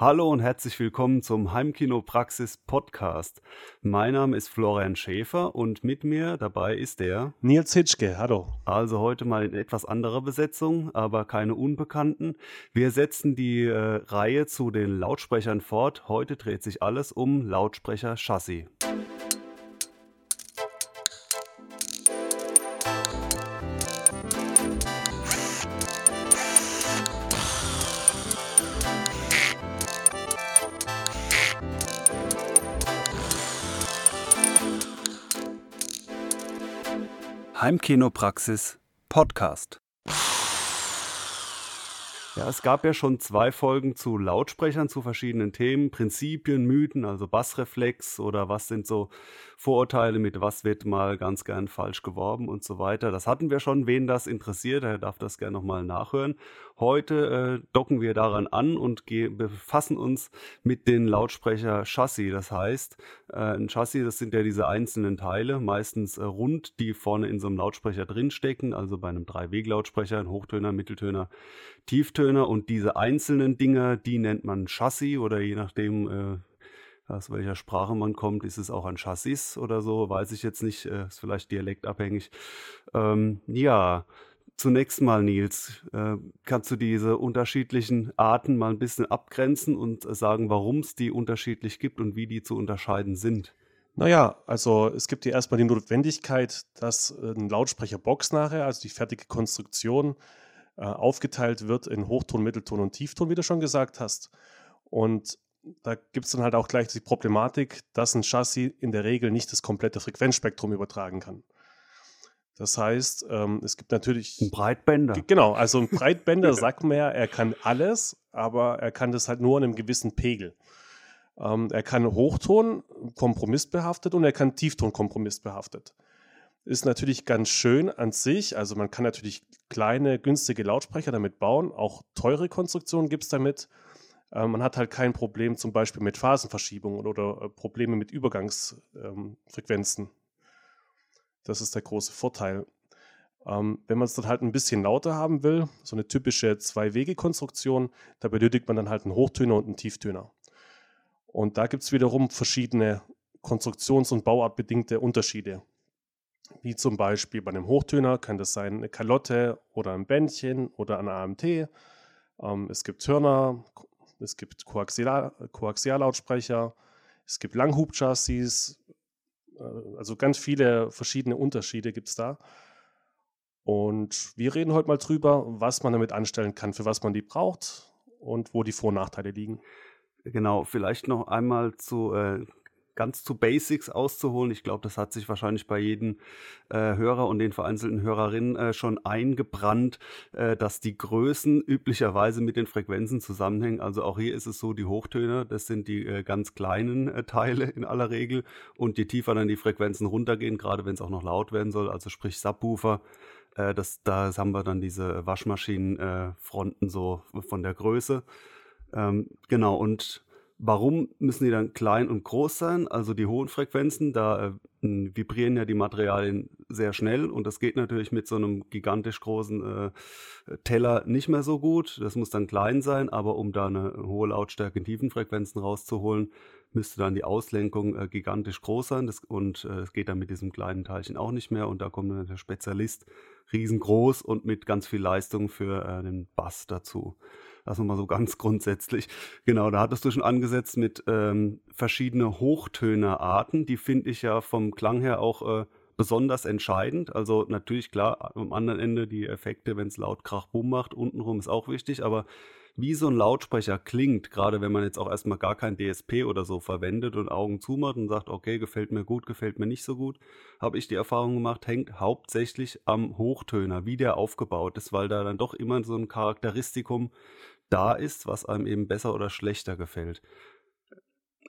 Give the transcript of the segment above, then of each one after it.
Hallo und herzlich willkommen zum Heimkinopraxis Podcast. Mein Name ist Florian Schäfer und mit mir dabei ist der Nils Hitschke. Hallo. Also heute mal in etwas anderer Besetzung, aber keine Unbekannten. Wir setzen die äh, Reihe zu den Lautsprechern fort. Heute dreht sich alles um Lautsprecher Heimkinopraxis Podcast. Ja, es gab ja schon zwei Folgen zu Lautsprechern, zu verschiedenen Themen, Prinzipien, Mythen, also Bassreflex oder was sind so Vorurteile, mit was wird mal ganz gern falsch geworben und so weiter. Das hatten wir schon. Wen das interessiert, der darf das gerne nochmal nachhören. Heute äh, docken wir daran an und befassen uns mit den Lautsprecher Chassis. Das heißt, äh, ein Chassis, das sind ja diese einzelnen Teile, meistens äh, rund, die vorne in so einem Lautsprecher drinstecken. Also bei einem Drei-Weg-Lautsprecher, ein Hochtöner, Mitteltöner, Tieftöner. Und diese einzelnen Dinger, die nennt man Chassis oder je nachdem, äh, aus welcher Sprache man kommt, ist es auch ein Chassis oder so, weiß ich jetzt nicht, äh, ist vielleicht dialektabhängig. Ähm, ja, zunächst mal, Nils, äh, kannst du diese unterschiedlichen Arten mal ein bisschen abgrenzen und sagen, warum es die unterschiedlich gibt und wie die zu unterscheiden sind? Naja, also es gibt ja erstmal die Notwendigkeit, dass ein Lautsprecherbox nachher, also die fertige Konstruktion, äh, aufgeteilt wird in Hochton, Mittelton und Tiefton, wie du schon gesagt hast. Und da gibt es dann halt auch gleich die Problematik, dass ein Chassis in der Regel nicht das komplette Frequenzspektrum übertragen kann. Das heißt, ähm, es gibt natürlich. Ein Breitbänder. Genau, also ein Breitbänder sagt man ja, er kann alles, aber er kann das halt nur in einem gewissen Pegel. Ähm, er kann Hochton kompromissbehaftet und er kann Tiefton kompromissbehaftet. Ist natürlich ganz schön an sich. Also man kann natürlich kleine, günstige Lautsprecher damit bauen. Auch teure Konstruktionen gibt es damit. Äh, man hat halt kein Problem zum Beispiel mit Phasenverschiebungen oder äh, Probleme mit Übergangsfrequenzen. Das ist der große Vorteil. Ähm, wenn man es dann halt ein bisschen lauter haben will, so eine typische Zwei-Wege-Konstruktion, da benötigt man dann halt einen Hochtöner und einen Tieftöner. Und da gibt es wiederum verschiedene konstruktions- und bauartbedingte Unterschiede. Wie zum Beispiel bei einem Hochtöner kann das sein eine Kalotte oder ein Bändchen oder ein AMT. Ähm, es gibt Hörner, es gibt Koaxial Koaxiallautsprecher, es gibt Langhubchassis, also ganz viele verschiedene Unterschiede gibt es da. Und wir reden heute mal drüber, was man damit anstellen kann, für was man die braucht und wo die Vor- und Nachteile liegen. Genau, vielleicht noch einmal zu äh, ganz zu Basics auszuholen. Ich glaube, das hat sich wahrscheinlich bei jedem äh, Hörer und den vereinzelten Hörerinnen äh, schon eingebrannt, äh, dass die Größen üblicherweise mit den Frequenzen zusammenhängen. Also auch hier ist es so, die Hochtöne, das sind die äh, ganz kleinen äh, Teile in aller Regel. Und je tiefer dann die Frequenzen runtergehen, gerade wenn es auch noch laut werden soll, also sprich Subwoofer, äh, das, da haben wir dann diese Waschmaschinenfronten so von der Größe. Ähm, genau, und Warum müssen die dann klein und groß sein? Also die hohen Frequenzen, da äh, vibrieren ja die Materialien sehr schnell und das geht natürlich mit so einem gigantisch großen äh, Teller nicht mehr so gut. Das muss dann klein sein, aber um da eine hohe Lautstärke in tiefen Frequenzen rauszuholen, müsste dann die Auslenkung äh, gigantisch groß sein das, und äh, es äh, geht dann mit diesem kleinen Teilchen auch nicht mehr und da kommt dann der Spezialist riesengroß und mit ganz viel Leistung für äh, den Bass dazu. Das nochmal so ganz grundsätzlich. Genau, da hattest du schon angesetzt mit ähm, verschiedene Hochtönerarten. Die finde ich ja vom Klang her auch äh, besonders entscheidend. Also natürlich klar, am anderen Ende die Effekte, wenn es laut Krach Boom macht, untenrum ist auch wichtig, aber wie so ein Lautsprecher klingt, gerade wenn man jetzt auch erstmal gar kein DSP oder so verwendet und Augen zumacht und sagt, okay, gefällt mir gut, gefällt mir nicht so gut, habe ich die Erfahrung gemacht, hängt hauptsächlich am Hochtöner, wie der aufgebaut ist, weil da dann doch immer so ein Charakteristikum da ist, was einem eben besser oder schlechter gefällt.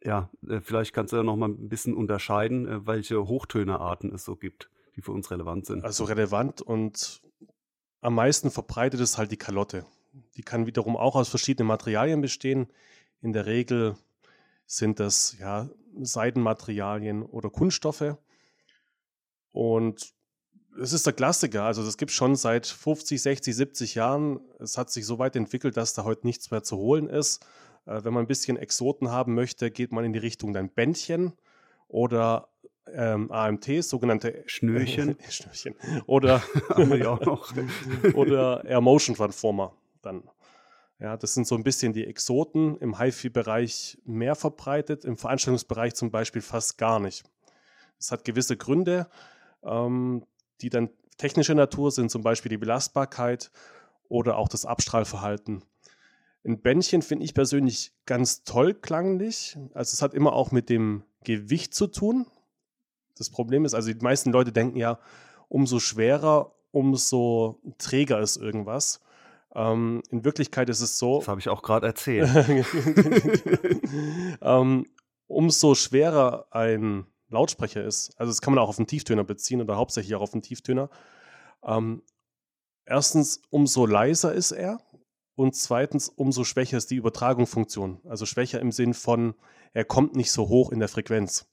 Ja, äh, vielleicht kannst du ja noch mal ein bisschen unterscheiden, äh, welche Hochtönerarten es so gibt, die für uns relevant sind. Also relevant und am meisten verbreitet ist halt die Kalotte. Die kann wiederum auch aus verschiedenen Materialien bestehen. In der Regel sind das ja Seidenmaterialien oder Kunststoffe. Und es ist der Klassiker. Also das gibt es schon seit 50, 60, 70 Jahren. Es hat sich so weit entwickelt, dass da heute nichts mehr zu holen ist. Äh, wenn man ein bisschen Exoten haben möchte, geht man in die Richtung dann Bändchen oder ähm, AMTs, sogenannte Schnürchen. Schnürchen. Oder, oder Air Motion Transformer dann. Ja, das sind so ein bisschen die Exoten im HiFi-Bereich mehr verbreitet, im Veranstaltungsbereich zum Beispiel fast gar nicht. Das hat gewisse Gründe, ähm, die dann technischer Natur sind, zum Beispiel die Belastbarkeit oder auch das Abstrahlverhalten. Ein Bändchen finde ich persönlich ganz toll klanglich. Also es hat immer auch mit dem Gewicht zu tun. Das Problem ist, also die meisten Leute denken ja, umso schwerer, umso träger ist irgendwas. Ähm, in Wirklichkeit ist es so. Das habe ich auch gerade erzählt. ähm, umso schwerer ein Lautsprecher ist, also das kann man auch auf einen Tieftöner beziehen oder hauptsächlich auch auf einen Tieftöner. Ähm, erstens, umso leiser ist er und zweitens, umso schwächer ist die Übertragungsfunktion. Also schwächer im Sinn von, er kommt nicht so hoch in der Frequenz.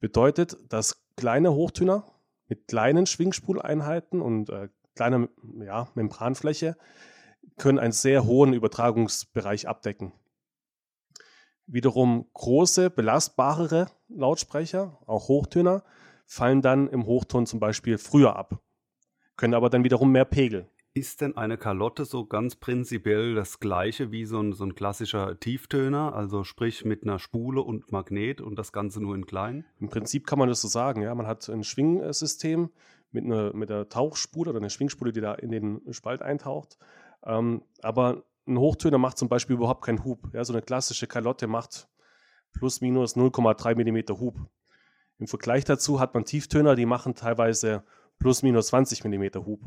Bedeutet, dass kleine Hochtöner mit kleinen Schwingspuleinheiten und äh, kleiner ja, Membranfläche können einen sehr hohen Übertragungsbereich abdecken. Wiederum große, belastbarere Lautsprecher, auch Hochtöner, fallen dann im Hochton zum Beispiel früher ab, können aber dann wiederum mehr Pegel. Ist denn eine Kalotte so ganz prinzipiell das gleiche wie so ein, so ein klassischer Tieftöner, also sprich mit einer Spule und Magnet und das Ganze nur in klein? Im Prinzip kann man das so sagen, ja. Man hat ein Schwingsystem mit einer, mit einer Tauchspule oder einer Schwingspule, die da in den Spalt eintaucht. Ähm, aber ein Hochtöner macht zum Beispiel überhaupt keinen Hub. Ja, so eine klassische Kalotte macht plus minus 0,3 mm Hub. Im Vergleich dazu hat man Tieftöner, die machen teilweise plus minus 20 mm Hub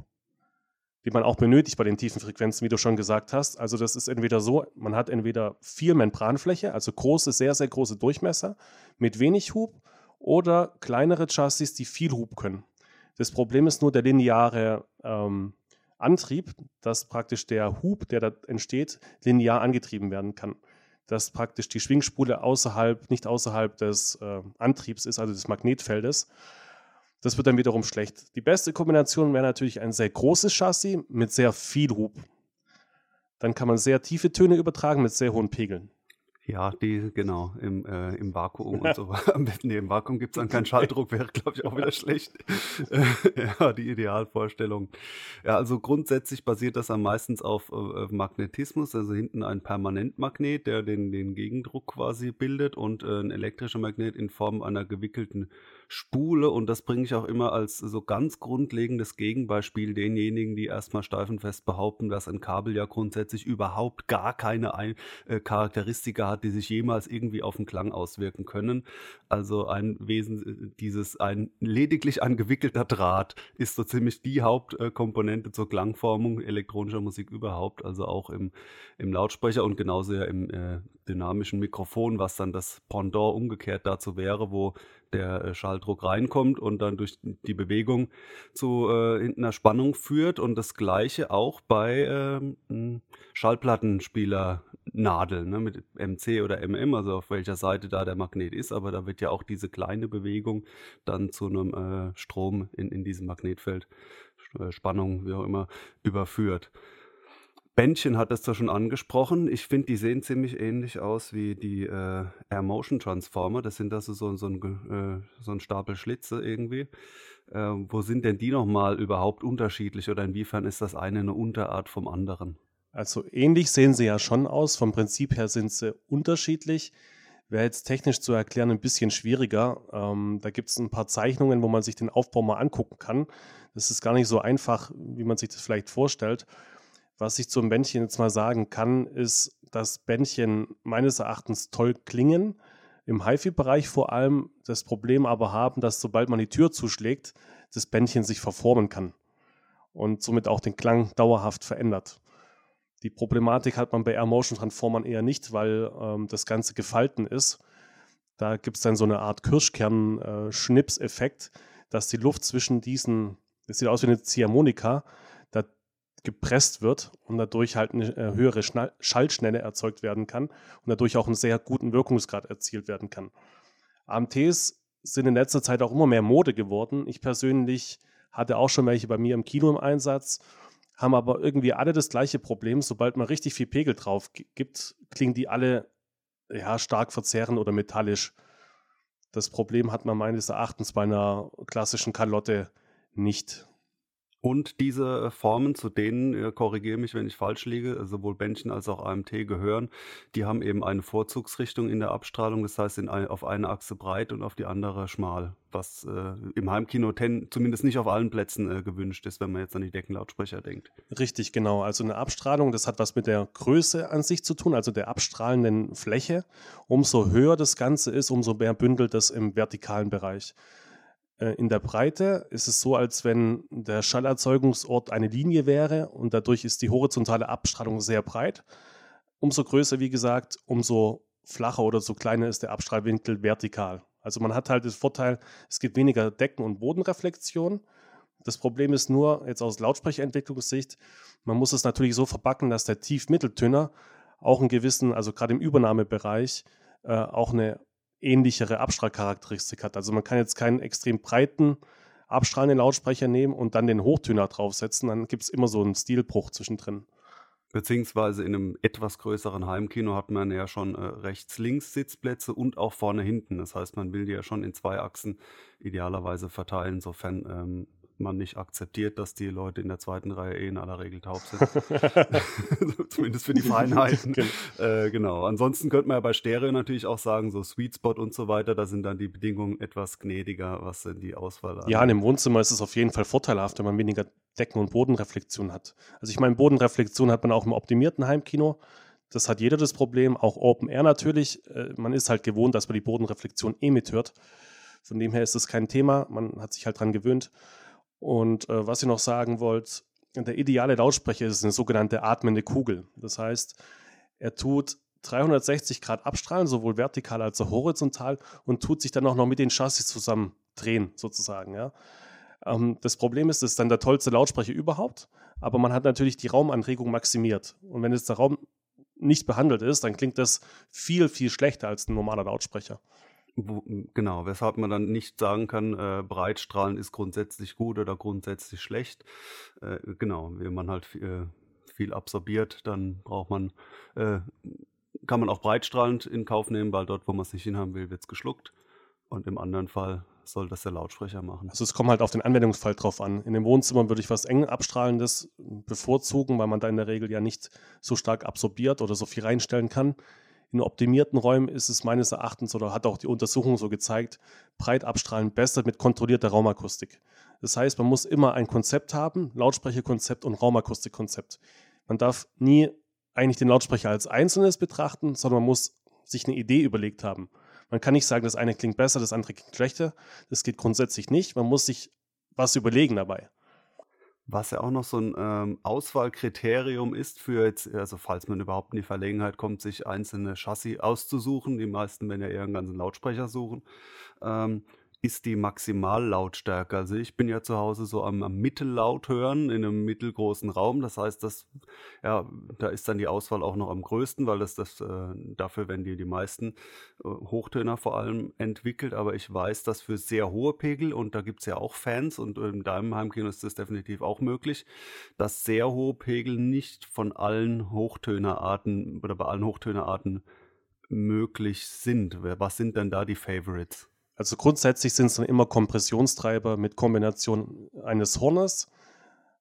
die man auch benötigt bei den tiefen Frequenzen, wie du schon gesagt hast. Also das ist entweder so, man hat entweder viel Membranfläche, also große, sehr, sehr große Durchmesser mit wenig Hub oder kleinere Chassis, die viel Hub können. Das Problem ist nur der lineare ähm, Antrieb, dass praktisch der Hub, der da entsteht, linear angetrieben werden kann. Dass praktisch die Schwingspule außerhalb, nicht außerhalb des äh, Antriebs ist, also des Magnetfeldes. Das wird dann wiederum schlecht. Die beste Kombination wäre natürlich ein sehr großes Chassis mit sehr viel Hub. Dann kann man sehr tiefe Töne übertragen mit sehr hohen Pegeln. Ja, die, genau, im, äh, im Vakuum und so weiter. Nee, im Vakuum gibt es dann keinen Schalldruck, wäre, glaube ich, auch wieder schlecht. ja, die Idealvorstellung. Ja, also grundsätzlich basiert das am meistens auf äh, Magnetismus, also hinten ein Permanentmagnet, der den, den Gegendruck quasi bildet und äh, ein elektrischer Magnet in Form einer gewickelten Spule. Und das bringe ich auch immer als so ganz grundlegendes Gegenbeispiel denjenigen, die erstmal steifenfest behaupten, dass ein Kabel ja grundsätzlich überhaupt gar keine ein äh, Charakteristika hat die sich jemals irgendwie auf den Klang auswirken können. Also ein Wesen, dieses ein lediglich ein gewickelter Draht ist so ziemlich die Hauptkomponente zur Klangformung elektronischer Musik überhaupt, also auch im, im Lautsprecher und genauso ja im äh, dynamischen Mikrofon, was dann das Pendant umgekehrt dazu wäre, wo der äh, Schalldruck reinkommt und dann durch die Bewegung zu äh, einer Spannung führt und das gleiche auch bei ähm, Schallplattenspielernadeln ne, mit MC oder MM, also auf welcher Seite da der Magnet ist, aber da wird ja auch diese kleine Bewegung dann zu einem äh, Strom in, in diesem Magnetfeld, äh, Spannung, wie auch immer, überführt. Bändchen hat es da schon angesprochen. Ich finde, die sehen ziemlich ähnlich aus wie die äh, Air Motion Transformer. Das sind also so, so, ein, äh, so ein Stapel Schlitze irgendwie. Äh, wo sind denn die nochmal überhaupt unterschiedlich oder inwiefern ist das eine eine Unterart vom anderen? Also ähnlich sehen sie ja schon aus. Vom Prinzip her sind sie unterschiedlich. Wäre jetzt technisch zu erklären ein bisschen schwieriger. Ähm, da gibt es ein paar Zeichnungen, wo man sich den Aufbau mal angucken kann. Das ist gar nicht so einfach, wie man sich das vielleicht vorstellt. Was ich zum Bändchen jetzt mal sagen kann, ist, dass Bändchen meines Erachtens toll klingen, im HiFi-Bereich vor allem das Problem aber haben, dass sobald man die Tür zuschlägt, das Bändchen sich verformen kann und somit auch den Klang dauerhaft verändert. Die Problematik hat man bei Air Motion Transformern eher nicht, weil ähm, das Ganze gefalten ist. Da gibt es dann so eine Art Kirschkern-Schnips-Effekt, äh, dass die Luft zwischen diesen, das sieht aus wie eine Ziehharmonika, gepresst wird und dadurch halt eine äh, höhere Schaltschnelle erzeugt werden kann und dadurch auch einen sehr guten Wirkungsgrad erzielt werden kann. AMTs sind in letzter Zeit auch immer mehr Mode geworden. Ich persönlich hatte auch schon welche bei mir im Kino im Einsatz, haben aber irgendwie alle das gleiche Problem. Sobald man richtig viel Pegel drauf gibt, klingen die alle ja, stark verzerrend oder metallisch. Das Problem hat man meines Erachtens bei einer klassischen Kalotte nicht. Und diese Formen, zu denen, äh, korrigiere mich, wenn ich falsch liege, sowohl Bändchen als auch AMT gehören, die haben eben eine Vorzugsrichtung in der Abstrahlung, das heißt in ein, auf eine Achse breit und auf die andere schmal, was äh, im Heimkino ten, zumindest nicht auf allen Plätzen äh, gewünscht ist, wenn man jetzt an die Deckenlautsprecher denkt. Richtig, genau. Also eine Abstrahlung, das hat was mit der Größe an sich zu tun, also der abstrahlenden Fläche. Umso höher das Ganze ist, umso mehr bündelt das im vertikalen Bereich. Äh, in der Breite ist es so, als wenn der Schallerzeugungsort eine Linie wäre und dadurch ist die horizontale Abstrahlung sehr breit. Umso größer, wie gesagt, umso flacher oder so kleiner ist der Abstrahlwinkel vertikal. Also man hat halt den Vorteil, es gibt weniger Decken- und Bodenreflexion. Das Problem ist nur, jetzt aus Lautsprecherentwicklungssicht, man muss es natürlich so verbacken, dass der Tief-Mitteltöner auch einen gewissen, also gerade im Übernahmebereich, äh, auch eine ähnlichere Abstrahlcharakteristik hat. Also man kann jetzt keinen extrem breiten, abstrahlenden Lautsprecher nehmen und dann den Hochtöner draufsetzen. Dann gibt es immer so einen Stilbruch zwischendrin. Beziehungsweise in einem etwas größeren Heimkino hat man ja schon äh, rechts-links Sitzplätze und auch vorne-hinten. Das heißt, man will die ja schon in zwei Achsen idealerweise verteilen, sofern ähm, man nicht akzeptiert, dass die Leute in der zweiten Reihe eh in aller Regel taub sind. Zumindest für die Feinheiten. genau. Äh, genau. Ansonsten könnte man ja bei Stereo natürlich auch sagen, so Sweet Spot und so weiter, da sind dann die Bedingungen etwas gnädiger, was denn die Auswahl angeht. Ja, in dem Wohnzimmer ist es auf jeden Fall vorteilhaft, wenn man weniger Decken- und Bodenreflexion hat. Also ich meine, Bodenreflexion hat man auch im optimierten Heimkino. Das hat jeder das Problem, auch Open Air natürlich. Äh, man ist halt gewohnt, dass man die Bodenreflexion eh mithört. Von dem her ist das kein Thema. Man hat sich halt dran gewöhnt. Und äh, was ich noch sagen wollte, der ideale Lautsprecher ist eine sogenannte atmende Kugel. Das heißt, er tut 360 Grad abstrahlen, sowohl vertikal als auch horizontal, und tut sich dann auch noch mit den Chassis zusammen drehen, sozusagen. Ja. Ähm, das Problem ist, es ist dann der tollste Lautsprecher überhaupt, aber man hat natürlich die Raumanregung maximiert. Und wenn jetzt der Raum nicht behandelt ist, dann klingt das viel, viel schlechter als ein normaler Lautsprecher. Wo, genau, weshalb man dann nicht sagen kann, äh, Breitstrahlen ist grundsätzlich gut oder grundsätzlich schlecht. Äh, genau, wenn man halt viel, äh, viel absorbiert, dann braucht man, äh, kann man auch breitstrahlend in Kauf nehmen, weil dort, wo man es nicht hinhaben will, wird es geschluckt. Und im anderen Fall soll das der Lautsprecher machen. Also es kommt halt auf den Anwendungsfall drauf an. In dem Wohnzimmer würde ich was eng abstrahlendes bevorzugen, weil man da in der Regel ja nicht so stark absorbiert oder so viel reinstellen kann. In optimierten Räumen ist es meines Erachtens oder hat auch die Untersuchung so gezeigt, breit abstrahlen besser mit kontrollierter Raumakustik. Das heißt, man muss immer ein Konzept haben, Lautsprecherkonzept und Raumakustikkonzept. Man darf nie eigentlich den Lautsprecher als Einzelnes betrachten, sondern man muss sich eine Idee überlegt haben. Man kann nicht sagen, das eine klingt besser, das andere klingt schlechter. Das geht grundsätzlich nicht. Man muss sich was überlegen dabei. Was ja auch noch so ein ähm, Auswahlkriterium ist für jetzt, also falls man überhaupt in die Verlegenheit kommt, sich einzelne Chassis auszusuchen. Die meisten werden ja eher einen ganzen Lautsprecher suchen. Ähm, ist die Maximallautstärke. Also ich bin ja zu Hause so am, am, Mittellaut hören in einem mittelgroßen Raum. Das heißt, das, ja, da ist dann die Auswahl auch noch am größten, weil das, das äh, dafür werden die, die meisten äh, Hochtöner vor allem entwickelt. Aber ich weiß, dass für sehr hohe Pegel, und da gibt es ja auch Fans, und in deinem Heimkino ist das definitiv auch möglich, dass sehr hohe Pegel nicht von allen Hochtönerarten oder bei allen Hochtönerarten möglich sind. Was sind denn da die Favorites? Also grundsätzlich sind es dann immer Kompressionstreiber mit Kombination eines Hornes,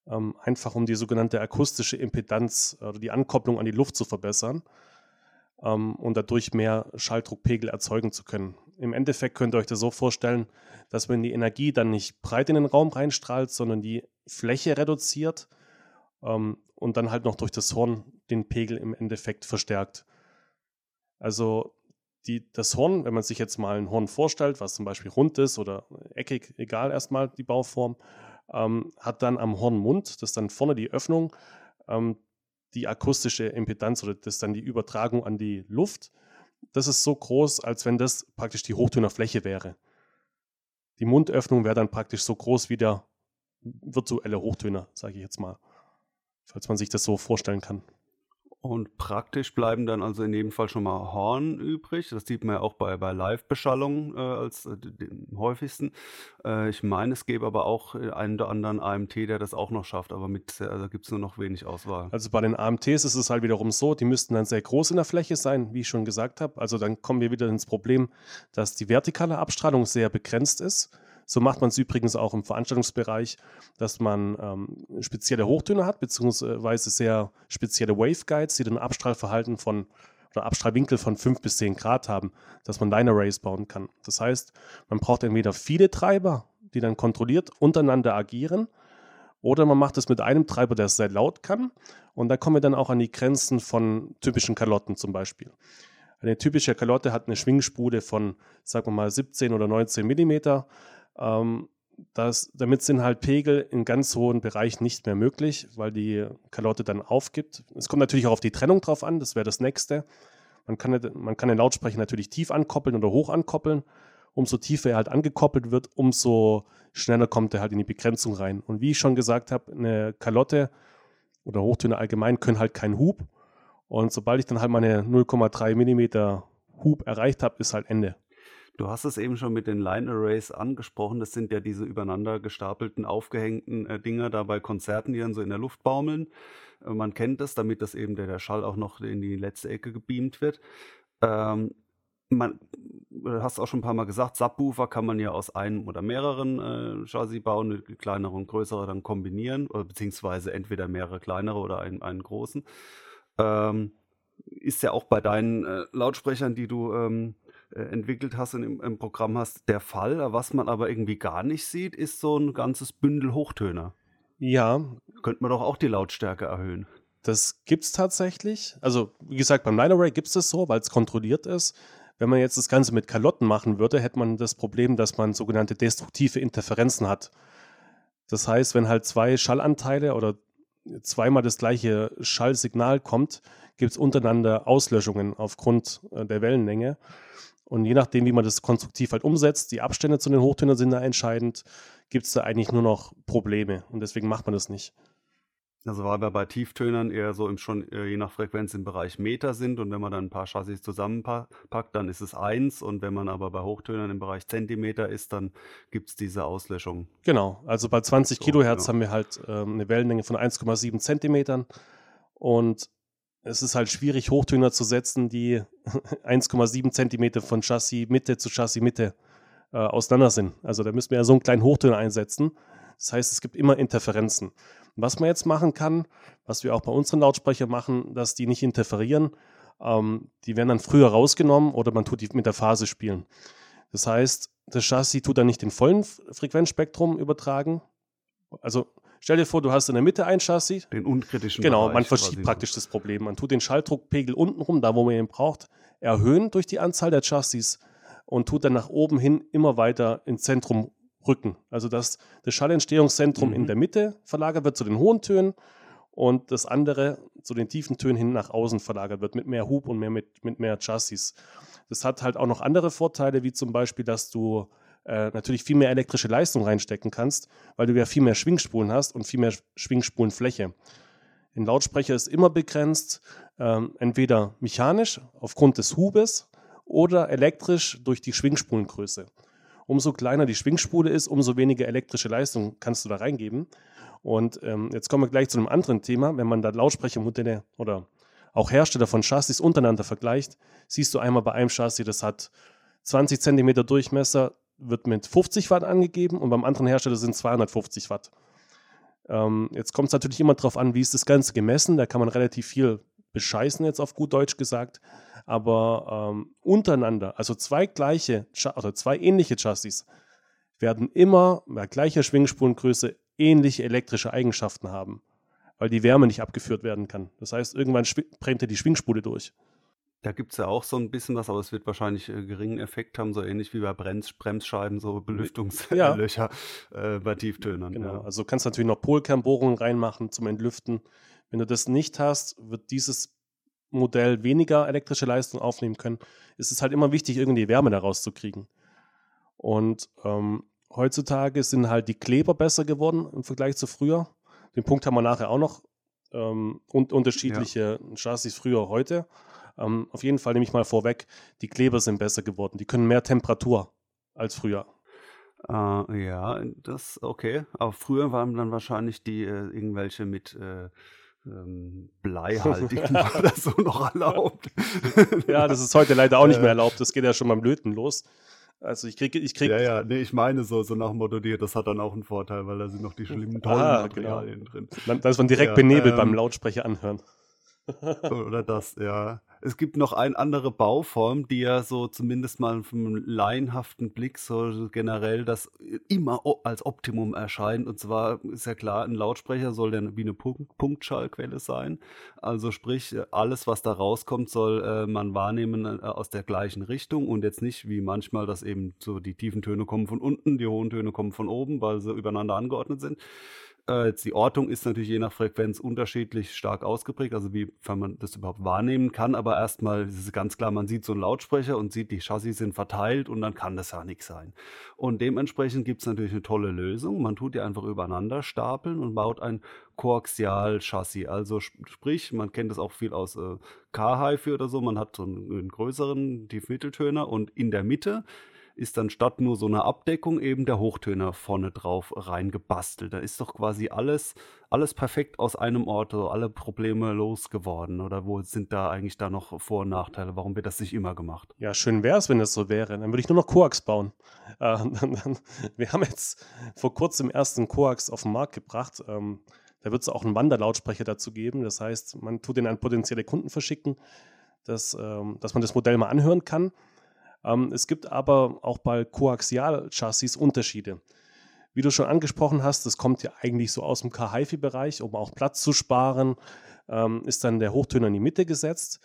ähm, einfach um die sogenannte akustische Impedanz oder die Ankopplung an die Luft zu verbessern ähm, und dadurch mehr Schalldruckpegel erzeugen zu können. Im Endeffekt könnt ihr euch das so vorstellen, dass man die Energie dann nicht breit in den Raum reinstrahlt, sondern die Fläche reduziert ähm, und dann halt noch durch das Horn den Pegel im Endeffekt verstärkt. Also die, das Horn, wenn man sich jetzt mal ein Horn vorstellt, was zum Beispiel rund ist oder eckig, egal erstmal die Bauform, ähm, hat dann am Hornmund, das ist dann vorne die Öffnung, ähm, die akustische Impedanz oder das ist dann die Übertragung an die Luft. Das ist so groß, als wenn das praktisch die Hochtönerfläche wäre. Die Mundöffnung wäre dann praktisch so groß wie der virtuelle Hochtöner, sage ich jetzt mal, falls man sich das so vorstellen kann. Und praktisch bleiben dann also in jedem Fall schon mal Horn übrig. Das sieht man ja auch bei, bei Live-Beschallung äh, als äh, den häufigsten. Äh, ich meine, es gäbe aber auch einen oder anderen AMT, der das auch noch schafft, aber mit also gibt es nur noch wenig Auswahl. Also bei den AMTs ist es halt wiederum so, die müssten dann sehr groß in der Fläche sein, wie ich schon gesagt habe. Also dann kommen wir wieder ins Problem, dass die vertikale Abstrahlung sehr begrenzt ist. So macht man es übrigens auch im Veranstaltungsbereich, dass man ähm, spezielle Hochtöne hat, beziehungsweise sehr spezielle Waveguides, die dann Abstrahlverhalten von oder Abstrahlwinkel von 5 bis 10 Grad haben, dass man Line Arrays bauen kann. Das heißt, man braucht entweder viele Treiber, die dann kontrolliert untereinander agieren, oder man macht es mit einem Treiber, der sehr laut kann. Und da kommen wir dann auch an die Grenzen von typischen Kalotten zum Beispiel. Eine typische Kalotte hat eine Schwingspule von, sagen wir mal, 17 oder 19 Millimeter. Ähm, das, damit sind halt Pegel in ganz hohen Bereichen nicht mehr möglich, weil die Kalotte dann aufgibt. Es kommt natürlich auch auf die Trennung drauf an, das wäre das nächste. Man kann, man kann den Lautsprecher natürlich tief ankoppeln oder hoch ankoppeln. Umso tiefer er halt angekoppelt wird, umso schneller kommt er halt in die Begrenzung rein. Und wie ich schon gesagt habe, eine Kalotte oder Hochtöne allgemein können halt keinen Hub. Und sobald ich dann halt meine 0,3 mm Hub erreicht habe, ist halt Ende. Du hast es eben schon mit den Line Arrays angesprochen. Das sind ja diese übereinander gestapelten, aufgehängten äh, Dinger da bei Konzerten, die dann so in der Luft baumeln. Äh, man kennt das, damit das eben der, der Schall auch noch in die letzte Ecke gebeamt wird. Ähm, man, du hast auch schon ein paar Mal gesagt, Subwoofer kann man ja aus einem oder mehreren äh, Chassis bauen, kleinere und größere dann kombinieren, oder beziehungsweise entweder mehrere kleinere oder einen, einen großen. Ähm, ist ja auch bei deinen äh, Lautsprechern, die du ähm, äh, entwickelt hast und im, im, Programm hast, der Fall. Was man aber irgendwie gar nicht sieht, ist so ein ganzes Bündel Hochtöner. Ja. Könnte man doch auch die Lautstärke erhöhen. Das gibt es tatsächlich. Also, wie gesagt, beim Line Array gibt es das so, weil es kontrolliert ist. Wenn man jetzt das Ganze mit Kalotten machen würde, hätte man das Problem, dass man sogenannte destruktive Interferenzen hat. Das heißt, wenn halt zwei Schallanteile oder zweimal das gleiche Schallsignal kommt, gibt es untereinander Auslöschungen aufgrund äh, der Wellenlänge. Und je nachdem, wie man das konstruktiv halt umsetzt, die Abstände zu den Hochtönern sind da entscheidend, gibt es da eigentlich nur noch Probleme. Und deswegen macht man das nicht. Also weil wir bei Tieftönern eher so im schon äh, je nach Frequenz im Bereich Meter sind und wenn man dann ein paar Chassis zusammenpackt, dann ist es eins und wenn man aber bei Hochtönern im Bereich Zentimeter ist, dann gibt es diese Auslöschung. Genau, also bei 20 so, Kilohertz genau. haben wir halt ähm, eine Wellenlänge von 1,7 Zentimetern und es ist halt schwierig, Hochtöner zu setzen, die 1,7 Zentimeter von Chassis Mitte zu Chassis Mitte äh, auseinander sind. Also da müssen wir ja so einen kleinen Hochtöner einsetzen. Das heißt, es gibt immer Interferenzen. Was man jetzt machen kann, was wir auch bei unseren Lautsprechern machen, dass die nicht interferieren, ähm, die werden dann früher rausgenommen oder man tut die mit der Phase spielen. Das heißt, das Chassis tut dann nicht den vollen Frequenzspektrum übertragen. Also Stell dir vor, du hast in der Mitte ein Chassis. Den unkritischen Genau, Bereich man verschiebt praktisch so. das Problem. Man tut den Schalldruckpegel untenrum, da wo man ihn braucht, erhöhen durch die Anzahl der Chassis und tut dann nach oben hin immer weiter ins Zentrum rücken. Also dass das Schallentstehungszentrum mhm. in der Mitte verlagert wird zu den hohen Tönen und das andere zu den tiefen Tönen hin nach außen verlagert wird mit mehr Hub und mehr mit, mit mehr Chassis. Das hat halt auch noch andere Vorteile, wie zum Beispiel, dass du äh, natürlich viel mehr elektrische Leistung reinstecken kannst, weil du ja viel mehr Schwingspulen hast und viel mehr Schwingspulenfläche. Ein Lautsprecher ist immer begrenzt, ähm, entweder mechanisch aufgrund des Hubes oder elektrisch durch die Schwingspulengröße. Umso kleiner die Schwingspule ist, umso weniger elektrische Leistung kannst du da reingeben. Und ähm, jetzt kommen wir gleich zu einem anderen Thema. Wenn man da Lautsprechermodelle oder auch Hersteller von Chassis untereinander vergleicht, siehst du einmal bei einem Chassis, das hat 20 cm Durchmesser, wird mit 50 Watt angegeben und beim anderen Hersteller sind 250 Watt. Ähm, jetzt kommt es natürlich immer darauf an, wie ist das Ganze gemessen. Da kann man relativ viel bescheißen, jetzt auf gut Deutsch gesagt. Aber ähm, untereinander, also zwei gleiche oder zwei ähnliche Chassis, werden immer bei gleicher Schwingspulengröße ähnliche elektrische Eigenschaften haben, weil die Wärme nicht abgeführt werden kann. Das heißt, irgendwann brennt ja die Schwingspule durch. Da gibt es ja auch so ein bisschen was, aber es wird wahrscheinlich äh, geringen Effekt haben, so ähnlich wie bei Brems Bremsscheiben, so Belüftungslöcher ja. äh, bei Tieftönern. Genau, ja. also du kannst natürlich noch Polkernbohrungen reinmachen zum Entlüften. Wenn du das nicht hast, wird dieses Modell weniger elektrische Leistung aufnehmen können. Es ist halt immer wichtig, irgendwie Wärme daraus zu kriegen. Und ähm, heutzutage sind halt die Kleber besser geworden im Vergleich zu früher. Den Punkt haben wir nachher auch noch ähm, und unterschiedliche ja. Chassis früher, heute. Ähm, auf jeden Fall nehme ich mal vorweg, die Kleber sind besser geworden. Die können mehr Temperatur als früher. Äh, ja, das okay. Aber früher waren dann wahrscheinlich die äh, irgendwelche mit äh, ähm, bleihaltigen oder so noch erlaubt. ja, das ist heute leider auch nicht mehr äh. erlaubt. Das geht ja schon beim Löten los. Also ich kriege, ich krieg. Ja, ja, nee, ich meine so, so nach dem Motto, das hat dann auch einen Vorteil, weil da sind noch die schlimmen tollen ah, Materialien genau. drin. Da ist man direkt ja, benebelt ähm, beim Lautsprecher anhören. Oder das, ja. Es gibt noch eine andere Bauform, die ja so zumindest mal vom laienhaften Blick so generell das immer als Optimum erscheint. Und zwar ist ja klar, ein Lautsprecher soll dann wie eine Punktschallquelle sein. Also sprich, alles, was da rauskommt, soll äh, man wahrnehmen äh, aus der gleichen Richtung und jetzt nicht wie manchmal, dass eben so die tiefen Töne kommen von unten, die hohen Töne kommen von oben, weil sie übereinander angeordnet sind. Äh, jetzt die Ortung ist natürlich je nach Frequenz unterschiedlich stark ausgeprägt, also wie man das überhaupt wahrnehmen kann. Aber erstmal ist es ganz klar, man sieht so einen Lautsprecher und sieht, die Chassis sind verteilt und dann kann das ja nichts sein. Und dementsprechend gibt es natürlich eine tolle Lösung. Man tut die einfach übereinander stapeln und baut ein Koaxial-Chassis. Also sprich, man kennt das auch viel aus äh, K-Hi-Fi oder so. Man hat so einen, einen größeren Tiefmitteltöner und in der Mitte ist dann statt nur so einer Abdeckung eben der Hochtöner vorne drauf reingebastelt. Da ist doch quasi alles, alles perfekt aus einem Ort, so alle Probleme losgeworden. Oder wo sind da eigentlich da noch Vor- und Nachteile? Warum wird das nicht immer gemacht? Ja, schön wäre es, wenn das so wäre. Dann würde ich nur noch Koax bauen. Äh, wir haben jetzt vor kurzem ersten Koax auf den Markt gebracht. Ähm, da wird es auch einen Wanderlautsprecher dazu geben. Das heißt, man tut den an potenzielle Kunden verschicken, dass, ähm, dass man das Modell mal anhören kann. Ähm, es gibt aber auch bei Koaxial-Chassis Unterschiede. Wie du schon angesprochen hast, das kommt ja eigentlich so aus dem K-HiFi-Bereich, um auch Platz zu sparen, ähm, ist dann der Hochtöner in die Mitte gesetzt.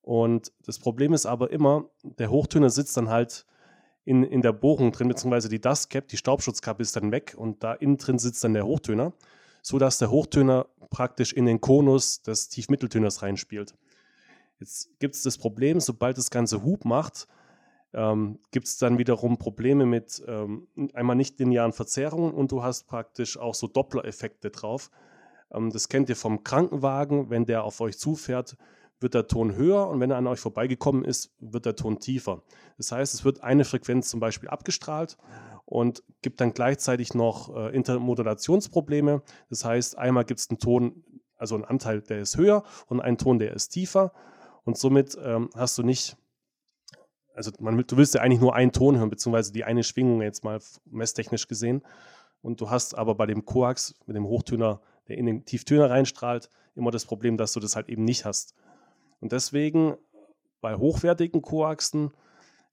Und das Problem ist aber immer, der Hochtöner sitzt dann halt in, in der Bohrung drin, beziehungsweise die Dust Cap, die Staubschutzkappe ist dann weg und da innen drin sitzt dann der Hochtöner, sodass der Hochtöner praktisch in den Konus des Tiefmitteltöners reinspielt. Jetzt gibt es das Problem, sobald das Ganze Hub macht, ähm, gibt es dann wiederum Probleme mit ähm, einmal nicht linearen Verzerrungen und du hast praktisch auch so Doppler-Effekte drauf. Ähm, das kennt ihr vom Krankenwagen, wenn der auf euch zufährt, wird der Ton höher und wenn er an euch vorbeigekommen ist, wird der Ton tiefer. Das heißt, es wird eine Frequenz zum Beispiel abgestrahlt und gibt dann gleichzeitig noch äh, Intermodulationsprobleme. Das heißt, einmal gibt es einen Ton, also einen Anteil, der ist höher und einen Ton, der ist tiefer. Und somit ähm, hast du nicht also man, du willst ja eigentlich nur einen Ton hören, beziehungsweise die eine Schwingung jetzt mal messtechnisch gesehen. Und du hast aber bei dem Koax, mit dem Hochtöner, der in den Tieftöner reinstrahlt, immer das Problem, dass du das halt eben nicht hast. Und deswegen bei hochwertigen Koaxen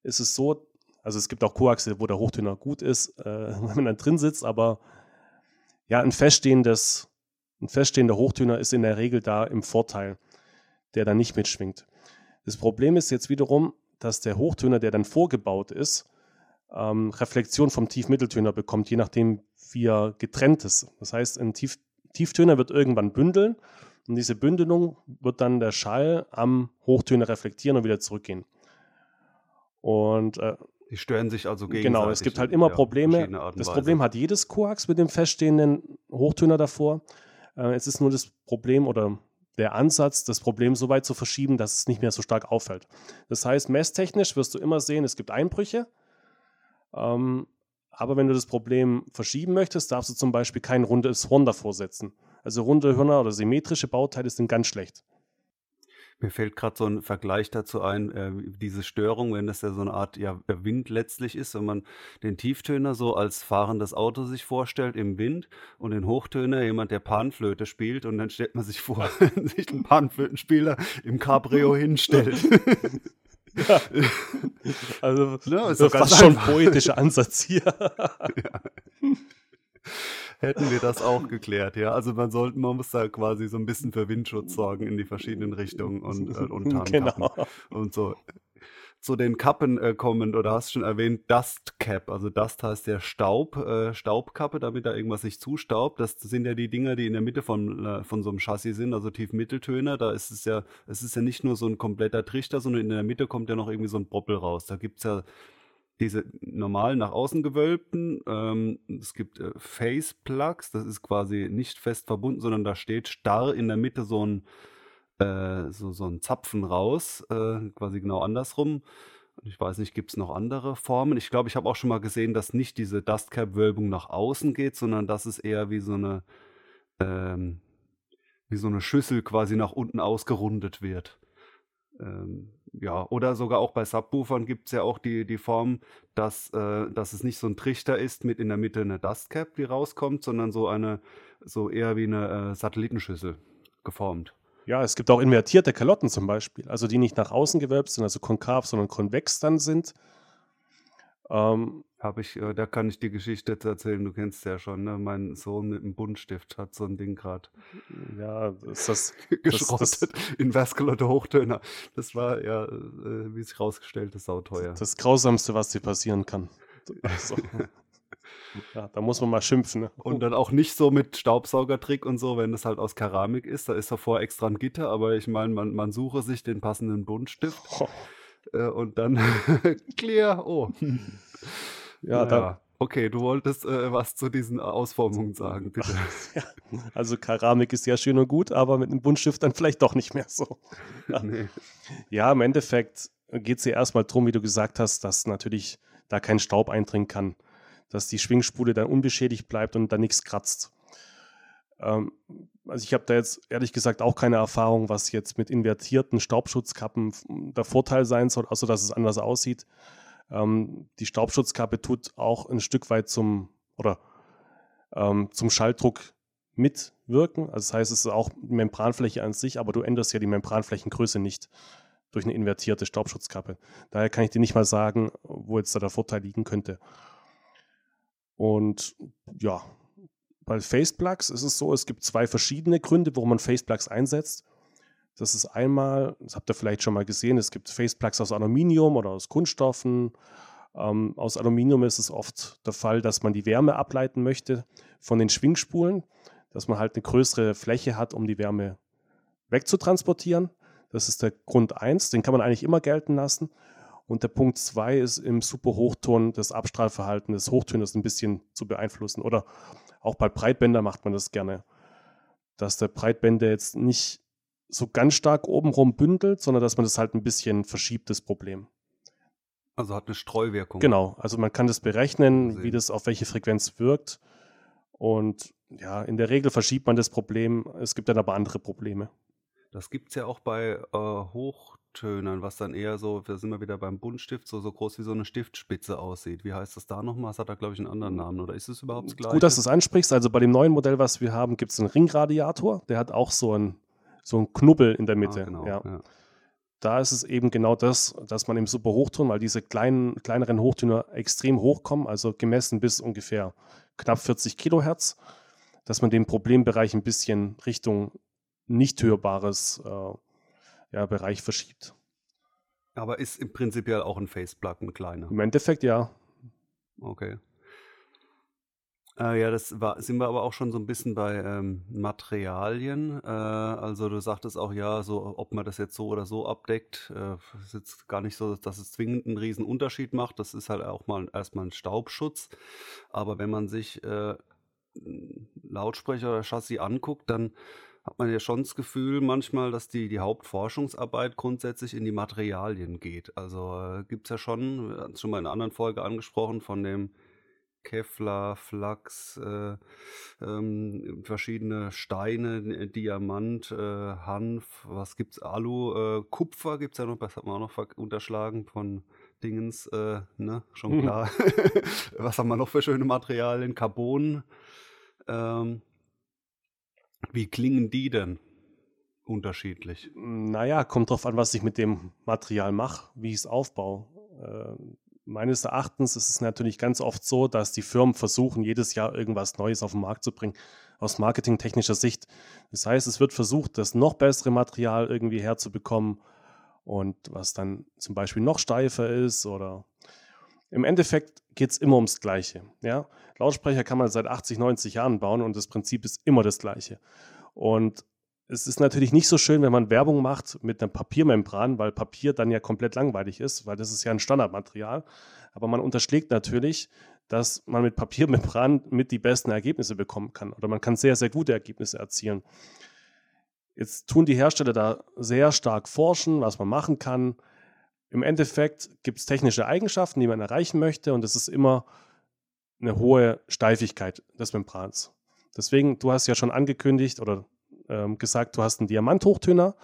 ist es so, also es gibt auch Koaxe, wo der Hochtöner gut ist, äh, wenn man dann drin sitzt, aber ja, ein feststehendes, ein feststehender Hochtöner ist in der Regel da im Vorteil, der dann nicht mitschwingt. Das Problem ist jetzt wiederum, dass der Hochtöner, der dann vorgebaut ist, ähm, Reflexion vom Tiefmitteltöner bekommt, je nachdem, wie er getrennt ist. Das heißt, ein Tief Tieftöner wird irgendwann bündeln und diese Bündelung wird dann der Schall am Hochtöner reflektieren und wieder zurückgehen. Und äh, die stören sich also gegenseitig. Genau, es gibt halt immer ja, Probleme. Das Problem hat jedes Koax mit dem feststehenden Hochtöner davor. Äh, es ist nur das Problem oder der Ansatz, das Problem so weit zu verschieben, dass es nicht mehr so stark auffällt. Das heißt, messtechnisch wirst du immer sehen, es gibt Einbrüche. Ähm, aber wenn du das Problem verschieben möchtest, darfst du zum Beispiel kein rundes Horn davor setzen. Also runde Hörner oder symmetrische Bauteile sind ganz schlecht. Mir fällt gerade so ein Vergleich dazu ein, äh, diese Störung, wenn das ja so eine Art ja, Wind letztlich ist, wenn man den Tieftöner so als fahrendes Auto sich vorstellt im Wind und den Hochtöner jemand, der Panflöte spielt und dann stellt man sich vor, sich einen Panflötenspieler im Cabrio hinstellt. Ja. Also, ne, ist das ist schon ein poetischer Ansatz hier. ja hätten wir das auch geklärt, ja. Also man sollte, man muss da quasi so ein bisschen für Windschutz sorgen in die verschiedenen Richtungen und, äh, und genau. und so. Zu den Kappen äh, kommend, oder hast schon erwähnt, Dust Cap. Also Dust heißt ja Staub, äh, Staubkappe, damit da irgendwas nicht zustaubt. Das sind ja die Dinger, die in der Mitte von, äh, von so einem Chassis sind, also Tiefmitteltöner. Da ist es ja, es ist ja nicht nur so ein kompletter Trichter, sondern in der Mitte kommt ja noch irgendwie so ein Boppel raus. Da gibt es ja diese normalen nach außen gewölbten. Ähm, es gibt äh, Face Plugs, das ist quasi nicht fest verbunden, sondern da steht starr in der Mitte so ein, äh, so, so ein Zapfen raus, äh, quasi genau andersrum. Ich weiß nicht, gibt es noch andere Formen? Ich glaube, ich habe auch schon mal gesehen, dass nicht diese Dustcap-Wölbung nach außen geht, sondern dass es eher wie so eine, ähm, wie so eine Schüssel quasi nach unten ausgerundet wird. Ähm, ja, oder sogar auch bei Subwoofern gibt es ja auch die, die Form, dass, äh, dass es nicht so ein Trichter ist mit in der Mitte eine Dustcap, die rauskommt, sondern so eine, so eher wie eine äh, Satellitenschüssel geformt. Ja, es gibt auch invertierte Kalotten zum Beispiel, also die nicht nach außen gewölbt sind, also konkav, sondern konvex dann sind. Ähm, Habe ich, äh, da kann ich die Geschichte jetzt erzählen, du kennst ja schon, ne? Mein Sohn mit einem Buntstift hat so ein Ding gerade. Ja, ist das. geschrottet das, das, in Vasculotte Hochtöner. Das war ja, äh, wie sich rausgestellt ist, sauteuer. Das Grausamste, was dir passieren kann. Also, ja, da muss man mal schimpfen. Ne? Und dann auch nicht so mit Staubsaugertrick und so, wenn es halt aus Keramik ist. Da ist davor extra ein Gitter, aber ich meine, man, man suche sich den passenden Buntstift. Oh. Äh, und dann clear. Oh. Ja, ja. Okay, du wolltest äh, was zu diesen Ausformungen sagen, bitte. Ja, also Keramik ist ja schön und gut, aber mit einem Buntstift dann vielleicht doch nicht mehr so. Ja, nee. ja im Endeffekt geht es ja erstmal darum, wie du gesagt hast, dass natürlich da kein Staub eindringen kann, dass die Schwingspule dann unbeschädigt bleibt und da nichts kratzt. Ähm, also ich habe da jetzt ehrlich gesagt auch keine Erfahrung, was jetzt mit invertierten Staubschutzkappen der Vorteil sein soll, also dass es anders aussieht. Ähm, die Staubschutzkappe tut auch ein Stück weit zum oder ähm, zum Schalldruck mitwirken. Also das heißt, es ist auch Membranfläche an sich, aber du änderst ja die Membranflächengröße nicht durch eine invertierte Staubschutzkappe. Daher kann ich dir nicht mal sagen, wo jetzt da der Vorteil liegen könnte. Und ja, bei Faceplugs ist es so, es gibt zwei verschiedene Gründe, warum man Faceplugs einsetzt. Das ist einmal, das habt ihr vielleicht schon mal gesehen, es gibt Faceplugs aus Aluminium oder aus Kunststoffen. Ähm, aus Aluminium ist es oft der Fall, dass man die Wärme ableiten möchte von den Schwingspulen, dass man halt eine größere Fläche hat, um die Wärme wegzutransportieren. Das ist der Grund 1, den kann man eigentlich immer gelten lassen. Und der Punkt 2 ist im Superhochton das Abstrahlverhalten des Hochtöners ein bisschen zu beeinflussen. Oder auch bei Breitbänder macht man das gerne. Dass der Breitbänder jetzt nicht so ganz stark obenrum bündelt, sondern dass man das halt ein bisschen verschiebt, das Problem. Also hat eine Streuwirkung. Genau, also man kann das berechnen, wie das auf welche Frequenz wirkt. Und ja, in der Regel verschiebt man das Problem. Es gibt dann aber andere Probleme. Das gibt es ja auch bei äh, Hochtönern, was dann eher so, da sind wir wieder beim Buntstift, so, so groß wie so eine Stiftspitze aussieht. Wie heißt das da nochmal? Es hat da, glaube ich, einen anderen Namen. Oder ist es überhaupt das gleiche? Gut, dass du es ansprichst. Also bei dem neuen Modell, was wir haben, gibt es einen Ringradiator. Der hat auch so ein so ein Knubbel in der Mitte. Ah, genau, ja. ja. Da ist es eben genau das, dass man im Superhochton, weil diese kleinen, kleineren Hochtöner extrem hochkommen, also gemessen bis ungefähr knapp 40 Kilohertz, dass man den Problembereich ein bisschen Richtung nicht hörbares äh, ja, Bereich verschiebt. Aber ist im Prinzip ja auch ein Faceplug, ein kleiner. Im Endeffekt ja. Okay. Äh, ja, das war, sind wir aber auch schon so ein bisschen bei ähm, Materialien. Äh, also du sagtest auch, ja, so ob man das jetzt so oder so abdeckt, äh, ist jetzt gar nicht so, dass es zwingend einen riesen Unterschied macht. Das ist halt auch mal erstmal ein Staubschutz. Aber wenn man sich äh, Lautsprecher oder Chassis anguckt, dann hat man ja schon das Gefühl manchmal, dass die, die Hauptforschungsarbeit grundsätzlich in die Materialien geht. Also äh, gibt es ja schon, wir hatten es schon mal in einer anderen Folge angesprochen, von dem Kevlar, Flachs, äh, ähm, verschiedene Steine, Diamant, äh, Hanf, was gibt's, Alu, äh, Kupfer gibt's ja noch, das hat man auch noch unterschlagen von Dingens, äh, ne, schon mhm. klar. was haben wir noch für schöne Materialien? Carbon. Ähm, wie klingen die denn? Unterschiedlich. Naja, kommt drauf an, was ich mit dem Material mache, wie ich es aufbaue. Äh, meines Erachtens ist es natürlich ganz oft so, dass die Firmen versuchen, jedes Jahr irgendwas Neues auf den Markt zu bringen, aus marketingtechnischer Sicht. Das heißt, es wird versucht, das noch bessere Material irgendwie herzubekommen und was dann zum Beispiel noch steifer ist oder im Endeffekt geht es immer ums Gleiche. Ja? Lautsprecher kann man seit 80, 90 Jahren bauen und das Prinzip ist immer das Gleiche. Und es ist natürlich nicht so schön, wenn man Werbung macht mit einem Papiermembran, weil Papier dann ja komplett langweilig ist, weil das ist ja ein Standardmaterial. Aber man unterschlägt natürlich, dass man mit Papiermembran mit die besten Ergebnisse bekommen kann. Oder man kann sehr, sehr gute Ergebnisse erzielen. Jetzt tun die Hersteller da sehr stark forschen, was man machen kann. Im Endeffekt gibt es technische Eigenschaften, die man erreichen möchte, und das ist immer eine hohe Steifigkeit des Membrans. Deswegen, du hast ja schon angekündigt oder ähm, gesagt, du hast einen Diamanthochtöner.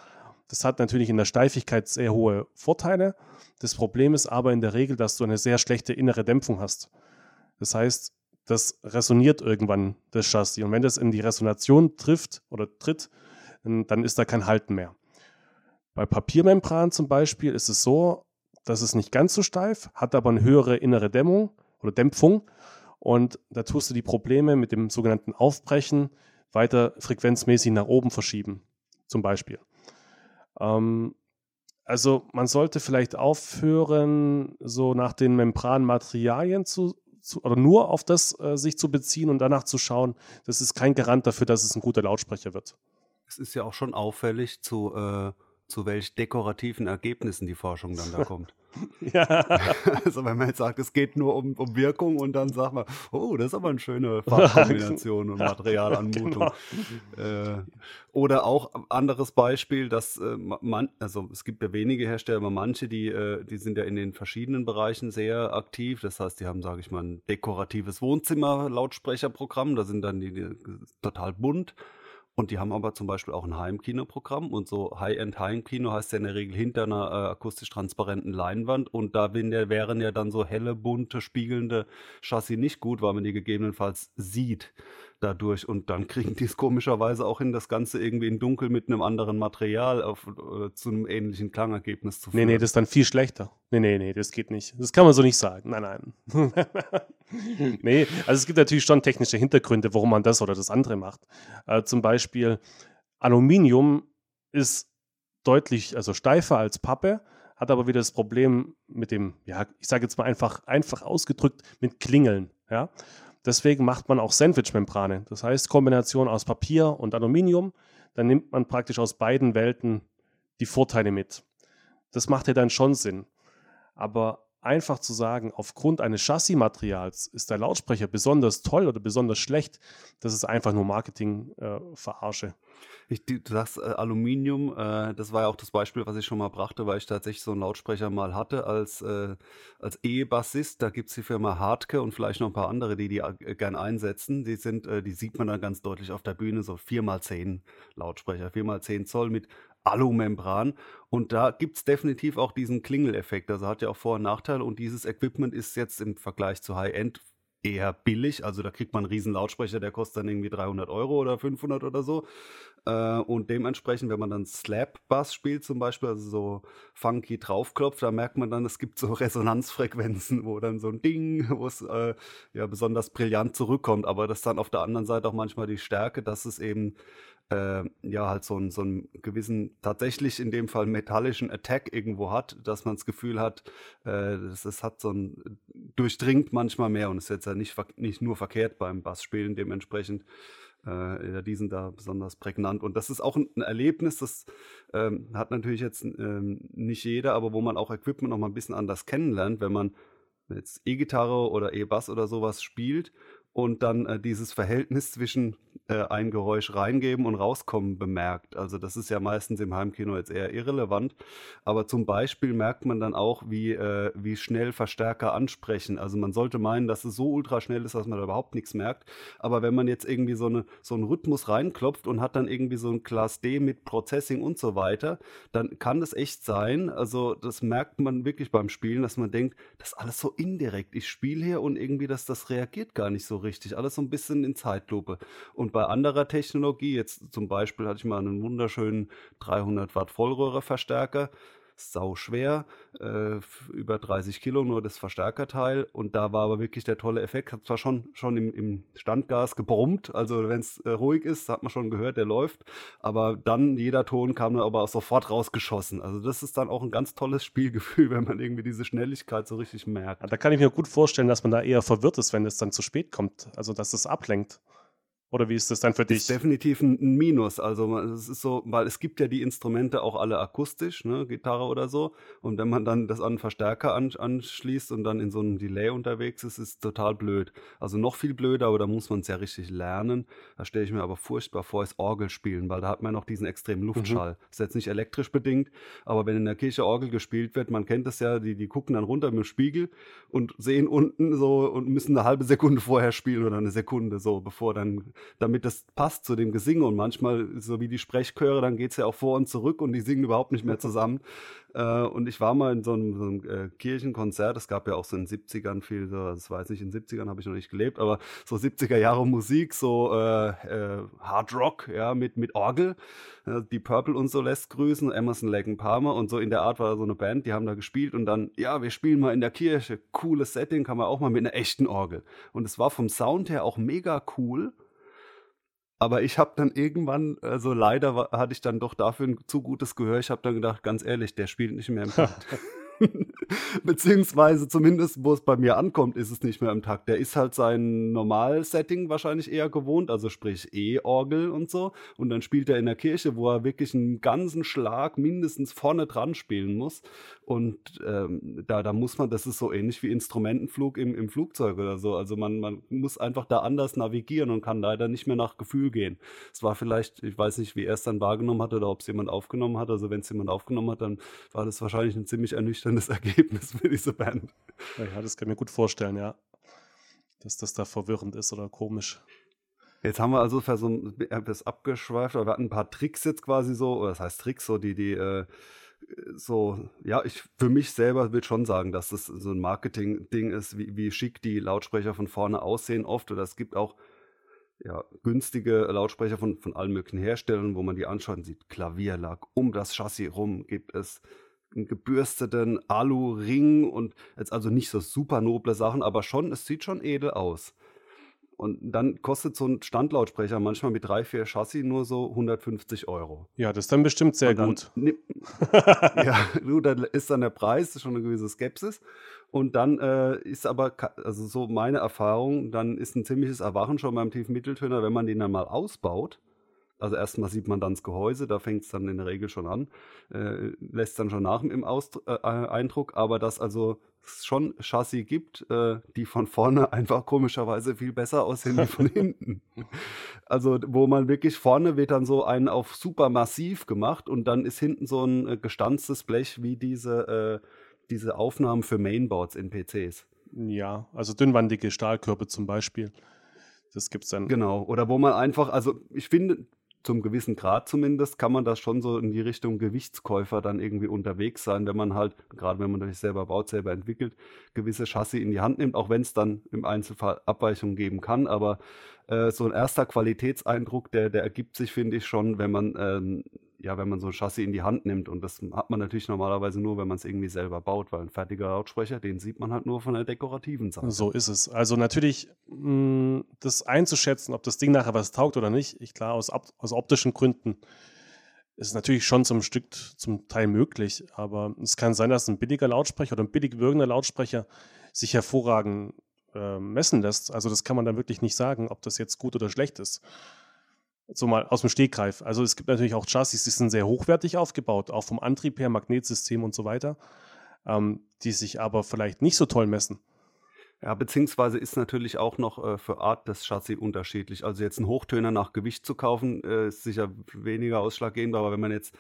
Das hat natürlich in der Steifigkeit sehr hohe Vorteile. Das Problem ist aber in der Regel, dass du eine sehr schlechte innere Dämpfung hast. Das heißt, das resoniert irgendwann das Chassis. Und wenn das in die Resonation trifft oder tritt, dann ist da kein Halten mehr. Bei Papiermembran zum Beispiel ist es so, dass es nicht ganz so steif, hat aber eine höhere innere Dämmung oder Dämpfung. Und da tust du die Probleme mit dem sogenannten Aufbrechen weiter frequenzmäßig nach oben verschieben, zum Beispiel. Ähm, also man sollte vielleicht aufhören, so nach den Membranmaterialien zu, zu oder nur auf das äh, sich zu beziehen und danach zu schauen. Das ist kein Garant dafür, dass es ein guter Lautsprecher wird. Es ist ja auch schon auffällig, zu, äh, zu welch dekorativen Ergebnissen die Forschung dann da kommt. Ja. Also wenn man jetzt sagt, es geht nur um, um Wirkung und dann sagt man, oh, das ist aber eine schöne Farbkombination und Materialanmutung. Genau. Äh, oder auch anderes Beispiel, dass äh, man, also es gibt ja wenige Hersteller, aber manche, die, äh, die sind ja in den verschiedenen Bereichen sehr aktiv. Das heißt, die haben, sage ich mal, ein dekoratives Wohnzimmer-Lautsprecherprogramm. Da sind dann die, die total bunt. Und die haben aber zum Beispiel auch ein Heimkinoprogramm und so High-End Heimkino heißt ja in der Regel hinter einer äh, akustisch transparenten Leinwand und da ja, wären ja dann so helle, bunte, spiegelnde Chassis nicht gut, weil man die gegebenenfalls sieht dadurch und dann kriegen die es komischerweise auch hin, das Ganze irgendwie in dunkel mit einem anderen Material auf, zu einem ähnlichen Klangergebnis zu führen. Nee, nee, das ist dann viel schlechter. Nee, nee, nee, das geht nicht. Das kann man so nicht sagen. Nein, nein. nee, also es gibt natürlich schon technische Hintergründe, warum man das oder das andere macht. Äh, zum Beispiel Aluminium ist deutlich, also steifer als Pappe, hat aber wieder das Problem mit dem, ja, ich sage jetzt mal einfach, einfach ausgedrückt, mit Klingeln. Ja? Deswegen macht man auch Sandwich-Membrane. Das heißt, Kombination aus Papier und Aluminium. Dann nimmt man praktisch aus beiden Welten die Vorteile mit. Das macht ja dann schon Sinn. Aber einfach zu sagen, aufgrund eines Chassismaterials ist der Lautsprecher besonders toll oder besonders schlecht, das ist einfach nur Marketing-Verarsche. Äh, du sagst äh, Aluminium, äh, das war ja auch das Beispiel, was ich schon mal brachte, weil ich tatsächlich so einen Lautsprecher mal hatte als, äh, als E-Bassist. Da gibt es die Firma Hartke und vielleicht noch ein paar andere, die die äh, gern einsetzen. Die sind, äh, die sieht man dann ganz deutlich auf der Bühne, so 4x10 Lautsprecher, 4x10 Zoll mit Alumembran. Und da gibt es definitiv auch diesen Klingeleffekt. Also hat ja auch Vor- und Nachteile. Und dieses Equipment ist jetzt im Vergleich zu High-End eher billig. Also da kriegt man einen riesen Lautsprecher, der kostet dann irgendwie 300 Euro oder 500 oder so. Äh, und dementsprechend, wenn man dann Slap-Bass spielt zum Beispiel, also so funky draufklopft, da merkt man dann, es gibt so Resonanzfrequenzen, wo dann so ein Ding, wo es äh, ja besonders brillant zurückkommt. Aber das ist dann auf der anderen Seite auch manchmal die Stärke, dass es eben äh, ja halt so, einen, so einen gewissen, tatsächlich in dem Fall metallischen Attack irgendwo hat, dass man das Gefühl hat, äh, das, das hat so ein, durchdringt manchmal mehr und ist jetzt ja nicht, nicht nur verkehrt beim Bassspielen dementsprechend. Äh, die sind da besonders prägnant. Und das ist auch ein, ein Erlebnis, das ähm, hat natürlich jetzt ähm, nicht jeder, aber wo man auch Equipment noch mal ein bisschen anders kennenlernt, wenn man jetzt E-Gitarre oder E-Bass oder sowas spielt und dann äh, dieses Verhältnis zwischen äh, ein Geräusch reingeben und rauskommen bemerkt. Also das ist ja meistens im Heimkino jetzt eher irrelevant. Aber zum Beispiel merkt man dann auch, wie, äh, wie schnell Verstärker ansprechen. Also man sollte meinen, dass es so ultra schnell ist, dass man da überhaupt nichts merkt. Aber wenn man jetzt irgendwie so, eine, so einen Rhythmus reinklopft und hat dann irgendwie so ein Class D mit Processing und so weiter, dann kann das echt sein. Also das merkt man wirklich beim Spielen, dass man denkt, das ist alles so indirekt. Ich spiele hier und irgendwie, dass das reagiert gar nicht so richtig. Alles so ein bisschen in Zeitlupe. Und bei anderer Technologie, jetzt zum Beispiel hatte ich mal einen wunderschönen 300 Watt Vollröhreverstärker, sau schwer, äh, über 30 Kilo nur das Verstärkerteil. Und da war aber wirklich der tolle Effekt, hat zwar schon, schon im, im Standgas gebrummt, also wenn es äh, ruhig ist, hat man schon gehört, der läuft, aber dann jeder Ton kam dann aber auch sofort rausgeschossen, also das ist dann auch ein ganz tolles Spielgefühl, wenn man irgendwie diese Schnelligkeit so richtig merkt. Da kann ich mir gut vorstellen, dass man da eher verwirrt ist, wenn es dann zu spät kommt, also dass es ablenkt. Oder wie ist das dann für dich? Ist definitiv ein, Minus. Also es ist so, weil es gibt ja die Instrumente auch alle akustisch, ne, Gitarre oder so. Und wenn man dann das an einen Verstärker an, anschließt und dann in so einem Delay unterwegs ist, ist es total blöd. Also noch viel blöder, aber da muss man es ja richtig lernen. Da stelle ich mir aber furchtbar vor, ist Orgel spielen, weil da hat man noch diesen extremen mhm. Luftschall. Mhm. Ist jetzt nicht elektrisch bedingt, aber wenn in der Kirche Orgel gespielt wird, man kennt das ja, die, die gucken dann runter mit dem Spiegel und sehen unten so und müssen eine halbe Sekunde vorher spielen oder eine Sekunde so, bevor dann damit das passt zu dem Gesinge. Und manchmal, so wie die Sprechchöre, dann geht es ja auch vor und zurück und die singen überhaupt nicht mehr zusammen. Äh, und ich war mal in so einem, so einem äh, Kirchenkonzert, es gab ja auch so in den 70ern viel, so, das weiß nicht, in den 70ern habe ich noch nicht gelebt, aber so 70er Jahre Musik, so äh, äh, Hard Rock, ja, mit, mit Orgel. die Purple und so lässt grüßen, Emerson, Lake Palmer und so in der Art war da so eine Band, die haben da gespielt und dann, ja, wir spielen mal in der Kirche, cooles Setting, kann man auch mal mit einer echten Orgel. Und es war vom Sound her auch mega cool. Aber ich habe dann irgendwann, also leider war, hatte ich dann doch dafür ein zu gutes Gehör. Ich habe dann gedacht, ganz ehrlich, der spielt nicht mehr im Takt. Beziehungsweise zumindest, wo es bei mir ankommt, ist es nicht mehr im Takt. Der ist halt sein Normalsetting wahrscheinlich eher gewohnt, also sprich E-Orgel und so. Und dann spielt er in der Kirche, wo er wirklich einen ganzen Schlag mindestens vorne dran spielen muss. Und ähm, da, da muss man, das ist so ähnlich wie Instrumentenflug im, im Flugzeug oder so. Also man, man muss einfach da anders navigieren und kann leider nicht mehr nach Gefühl gehen. Es war vielleicht, ich weiß nicht, wie er es dann wahrgenommen hat oder ob es jemand aufgenommen hat. Also wenn es jemand aufgenommen hat, dann war das wahrscheinlich ein ziemlich ernüchterndes Ergebnis für diese Band. Ja, das kann ich mir gut vorstellen, ja. Dass das da verwirrend ist oder komisch. Jetzt haben wir also so etwas abgeschweift, aber wir hatten ein paar Tricks jetzt quasi so, oder das heißt Tricks, so die, die, äh, so, ja, ich für mich selber will schon sagen, dass das so ein Marketing-Ding ist, wie, wie schick die Lautsprecher von vorne aussehen oft. Oder es gibt auch ja, günstige Lautsprecher von, von allen möglichen Herstellern, wo man die anschaut und sieht, Klavierlack, um das Chassis rum gibt es einen gebürsteten Alu-Ring und jetzt also nicht so super noble Sachen, aber schon, es sieht schon edel aus. Und dann kostet so ein Standlautsprecher manchmal mit drei, vier Chassis nur so 150 Euro. Ja, das ist dann bestimmt sehr dann, gut. ja, du, da ist dann der Preis schon eine gewisse Skepsis. Und dann äh, ist aber, also so meine Erfahrung, dann ist ein ziemliches Erwachen schon beim Tiefmitteltöner, wenn man den dann mal ausbaut also erstmal sieht man dann das Gehäuse, da fängt es dann in der Regel schon an, äh, lässt dann schon nach im Aust äh, Eindruck, aber dass also es schon Chassis gibt, äh, die von vorne einfach komischerweise viel besser aussehen wie von hinten. Also wo man wirklich vorne wird dann so ein auf super massiv gemacht und dann ist hinten so ein äh, gestanztes Blech wie diese, äh, diese Aufnahmen für Mainboards in PCs. Ja, also dünnwandige Stahlkörper zum Beispiel. Das gibt's dann. Genau. Oder wo man einfach, also ich finde, zum gewissen Grad zumindest kann man das schon so in die Richtung Gewichtskäufer dann irgendwie unterwegs sein, wenn man halt, gerade wenn man das selber baut, selber entwickelt, gewisse Chassis in die Hand nimmt, auch wenn es dann im Einzelfall Abweichungen geben kann. Aber äh, so ein erster Qualitätseindruck, der, der ergibt sich, finde ich, schon, wenn man ähm, ja, wenn man so ein Chassis in die Hand nimmt. Und das hat man natürlich normalerweise nur, wenn man es irgendwie selber baut, weil ein fertiger Lautsprecher, den sieht man halt nur von der dekorativen Seite. So ist es. Also natürlich, mh, mm, das einzuschätzen, ob das Ding nachher was taugt oder nicht, ich klar, aus, aus optischen Gründen ist natürlich schon zum Stück zum Teil möglich, aber es kann sein, dass ein billiger Lautsprecher oder ein billig wirkender Lautsprecher sich hervorragend äh, messen lässt. Also das kann man dann wirklich nicht sagen, ob das jetzt gut oder schlecht ist so mal aus dem Stegreif. Also es gibt natürlich auch Chassis, die sind sehr hochwertig aufgebaut, auch vom Antrieb her, Magnetsystem und so weiter, ähm, die sich aber vielleicht nicht so toll messen. Ja, beziehungsweise ist natürlich auch noch äh, für Art des Chassis unterschiedlich. Also jetzt einen Hochtöner nach Gewicht zu kaufen, äh, ist sicher weniger ausschlaggebend, aber wenn man jetzt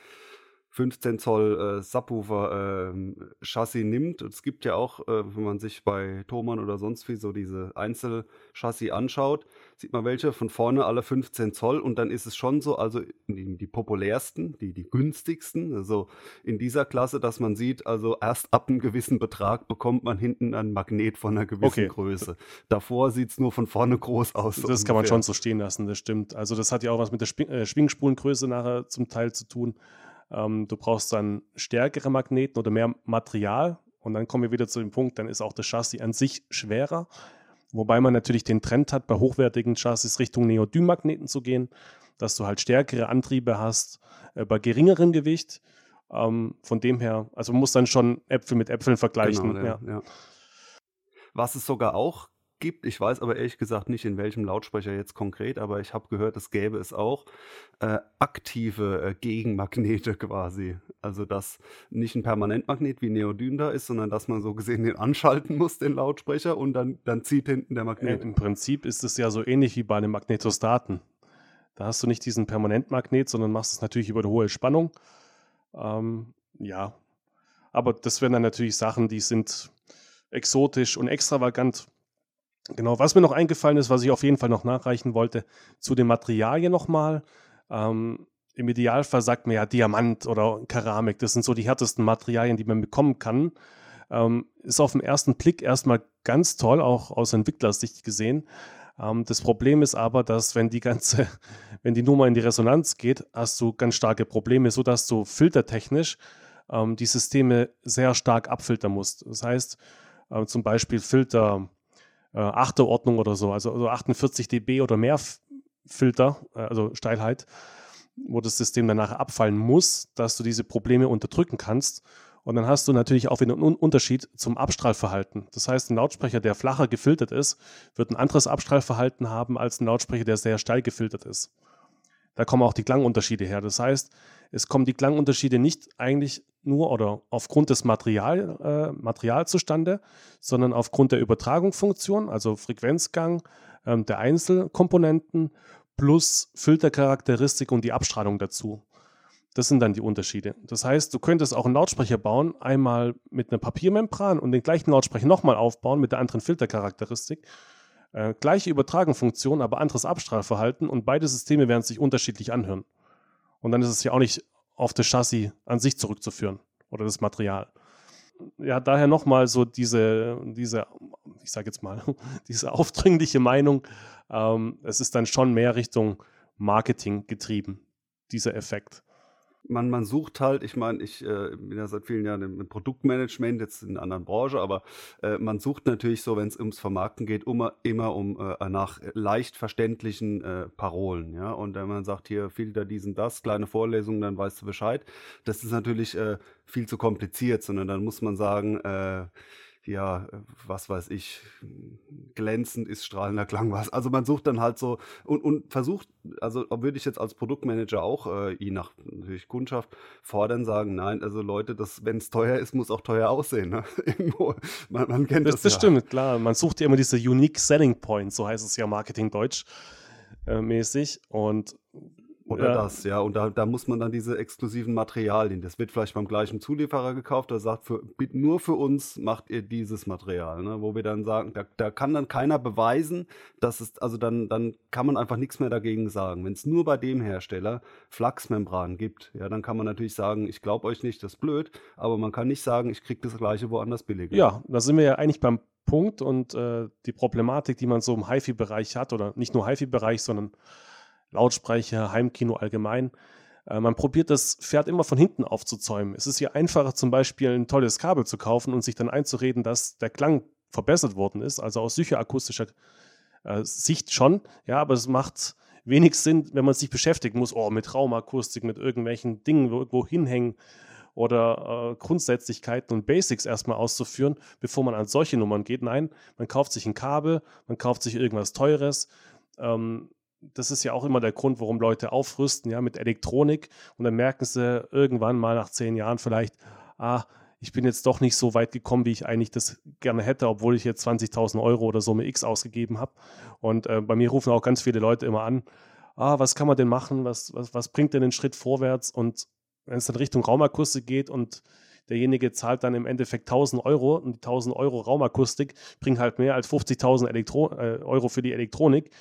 15 Zoll äh, Subwoofer äh, Chassis nimmt. Es gibt ja auch, äh, wenn man sich bei Thomann oder sonst wie so diese Einzelchassis anschaut, sieht man welche von vorne alle 15 Zoll und dann ist es schon so, also die, die populärsten, die, die günstigsten, also in dieser Klasse, dass man sieht, also erst ab einem gewissen Betrag bekommt man hinten ein Magnet von einer gewissen okay. Größe. Davor sieht es nur von vorne groß aus. Das kann man schon so stehen lassen, das stimmt. Also das hat ja auch was mit der äh, Schwingspulengröße nachher zum Teil zu tun. Ähm, du brauchst dann stärkere Magneten oder mehr Material. Und dann kommen wir wieder zu dem Punkt, dann ist auch das Chassis an sich schwerer. Wobei man natürlich den Trend hat, bei hochwertigen Chassis Richtung Neodym-Magneten zu gehen, dass du halt stärkere Antriebe hast äh, bei geringerem Gewicht. Ähm, von dem her, also man muss dann schon Äpfel mit Äpfeln vergleichen. Genau, ja, ja. Was es sogar auch gibt. Ich weiß aber ehrlich gesagt nicht, in welchem Lautsprecher jetzt konkret, aber ich habe gehört, es gäbe es auch äh, aktive äh, Gegenmagnete quasi. Also dass nicht ein Permanentmagnet wie Neodym da ist, sondern dass man so gesehen den anschalten muss, den Lautsprecher, und dann, dann zieht hinten der Magnet. Äh, Im Prinzip ist es ja so ähnlich wie bei einem Magnetostaten. Da hast du nicht diesen Permanentmagnet, sondern machst es natürlich über eine hohe Spannung. Ähm, ja, aber das wären dann natürlich Sachen, die sind exotisch und extravagant. Genau, was mir noch eingefallen ist, was ich auf jeden Fall noch nachreichen wollte, zu den Materialien nochmal. Ähm, Im Idealfall sagt man ja Diamant oder Keramik, das sind so die härtesten Materialien, die man bekommen kann. Ähm, ist auf den ersten Blick erstmal ganz toll, auch aus Entwicklersicht gesehen. Ähm, das Problem ist aber, dass wenn die ganze, wenn die Nummer in die Resonanz geht, hast du ganz starke Probleme, sodass du filtertechnisch ähm, die Systeme sehr stark abfiltern musst. Das heißt, äh, zum Beispiel Filter äh, Achterordnung oder so, also, also 48 dB oder mehr Filter, äh, also Steilheit, wo das System danach abfallen muss, dass du diese Probleme unterdrücken kannst. Und dann hast du natürlich auch wieder einen Unterschied zum Abstrahlverhalten. Das heißt, ein Lautsprecher, der flacher gefiltert ist, wird ein anderes Abstrahlverhalten haben als ein Lautsprecher, der sehr steil gefiltert ist. Da kommen auch die Klangunterschiede her. Das heißt, es kommen die Klangunterschiede nicht eigentlich nur oder aufgrund des Material, äh, Material zustande, sondern aufgrund der Übertragungsfunktion, also Frequenzgang ähm, der Einzelkomponenten plus Filtercharakteristik und die Abstrahlung dazu. Das sind dann die Unterschiede. Das heißt, du könntest auch einen Lautsprecher bauen, einmal mit einer Papiermembran und den gleichen Lautsprecher nochmal aufbauen mit der anderen Filtercharakteristik. Äh, gleiche Übertragungsfunktion, aber anderes Abstrahlverhalten und beide Systeme werden sich unterschiedlich anhören. Und dann ist es ja auch nicht auf das Chassis an sich zurückzuführen oder das Material. Ja, daher nochmal so diese, diese, ich sage jetzt mal, diese aufdringliche Meinung, ähm, es ist dann schon mehr Richtung Marketing getrieben, dieser Effekt man, man sucht halt, ich meine, ich äh, bin ja seit vielen Jahren im, Produktmanagement, jetzt in einer anderen Branche, aber äh, man sucht natürlich so, wenn es ums Vermarkten geht, immer, immer um äh, nach leicht verständlichen äh, Parolen, ja. Und wenn man sagt, hier Filter diesen, das, kleine Vorlesungen, dann weißt du Bescheid. Das ist natürlich äh, viel zu kompliziert, sondern dann muss man sagen, ja, was weiß ich, glänzend ist strahlender Klang was. Also man sucht dann halt so und, und versucht, also würde ich jetzt als Produktmanager auch, äh, je nach natürlich Kundschaft, fordern, sagen, nein, also Leute, wenn es teuer ist, muss auch teuer aussehen. Ne? Irgendwo, man, man kennt das. Das, das ja. stimmt, klar. Man sucht ja immer diese Unique Selling Points, so heißt es ja Marketing Deutsch äh, mäßig. Und oder ja. das, ja. Und da, da muss man dann diese exklusiven Materialien, das wird vielleicht beim gleichen Zulieferer gekauft, der sagt, für, nur für uns macht ihr dieses Material, ne? wo wir dann sagen, da, da kann dann keiner beweisen, dass es, also dann, dann kann man einfach nichts mehr dagegen sagen. Wenn es nur bei dem Hersteller Flachsmembran gibt, ja, dann kann man natürlich sagen, ich glaube euch nicht, das ist blöd, aber man kann nicht sagen, ich kriege das gleiche woanders billiger. Ja, da sind wir ja eigentlich beim Punkt und äh, die Problematik, die man so im HiFi-Bereich hat, oder nicht nur HiFi-Bereich, sondern Lautsprecher, Heimkino allgemein. Äh, man probiert das Pferd immer von hinten aufzuzäumen. Es ist ja einfacher, zum Beispiel ein tolles Kabel zu kaufen und sich dann einzureden, dass der Klang verbessert worden ist, also aus psychoakustischer äh, Sicht schon. Ja, aber es macht wenig Sinn, wenn man sich beschäftigen muss, oh, mit Raumakustik, mit irgendwelchen Dingen irgendwo hinhängen oder äh, Grundsätzlichkeiten und Basics erstmal auszuführen, bevor man an solche Nummern geht. Nein, man kauft sich ein Kabel, man kauft sich irgendwas Teures. Ähm, das ist ja auch immer der Grund, warum Leute aufrüsten, ja, mit Elektronik und dann merken sie irgendwann mal nach zehn Jahren vielleicht, ah, ich bin jetzt doch nicht so weit gekommen, wie ich eigentlich das gerne hätte, obwohl ich jetzt 20.000 Euro oder mit X ausgegeben habe. Und äh, bei mir rufen auch ganz viele Leute immer an, ah, was kann man denn machen, was, was, was bringt denn den Schritt vorwärts? Und wenn es dann Richtung Raumakustik geht und derjenige zahlt dann im Endeffekt 1000 Euro und die 1000 Euro Raumakustik bringen halt mehr als 50.000 äh, Euro für die Elektronik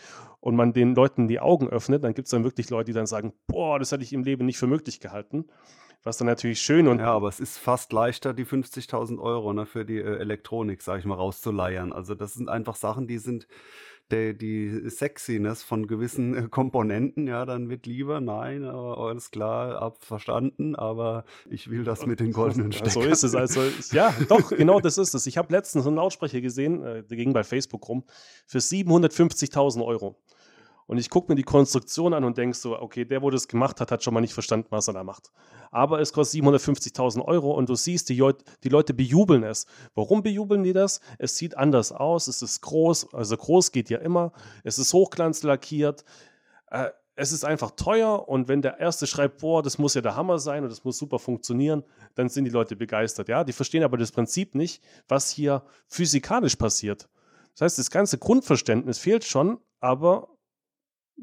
und man den Leuten die Augen öffnet, dann gibt es dann wirklich Leute, die dann sagen, boah, das hätte ich im Leben nicht für möglich gehalten. Was dann natürlich schön und. Ja, aber es ist fast leichter, die 50.000 Euro ne, für die äh, Elektronik, sag ich mal, rauszuleiern. Also das sind einfach Sachen, die sind, der, die Sexiness von gewissen äh, Komponenten, ja, dann wird lieber, nein, aber alles klar, abverstanden, aber ich will das mit den goldenen Steckern. So ist es, also, ja, doch, genau das ist es. Ich habe letztens einen Lautsprecher gesehen, äh, der ging bei Facebook rum, für 750.000 Euro. Und ich gucke mir die Konstruktion an und denke so, okay, der, wo das gemacht hat, hat schon mal nicht verstanden, was er da macht. Aber es kostet 750.000 Euro und du siehst, die, die, Leute bejubeln es. Warum bejubeln die das? Es sieht anders aus, es ist groß, also groß geht ja immer, es ist hochglanzlackiert. Äh, es ist einfach teuer und wenn der Erste schreibt, boah, das muss ja der Hammer sein und das muss super funktionieren, dann sind die Leute begeistert. Ja, die verstehen aber das Prinzip nicht, was hier physikalisch passiert. Das heißt, das ganze Grundverständnis fehlt schon, aber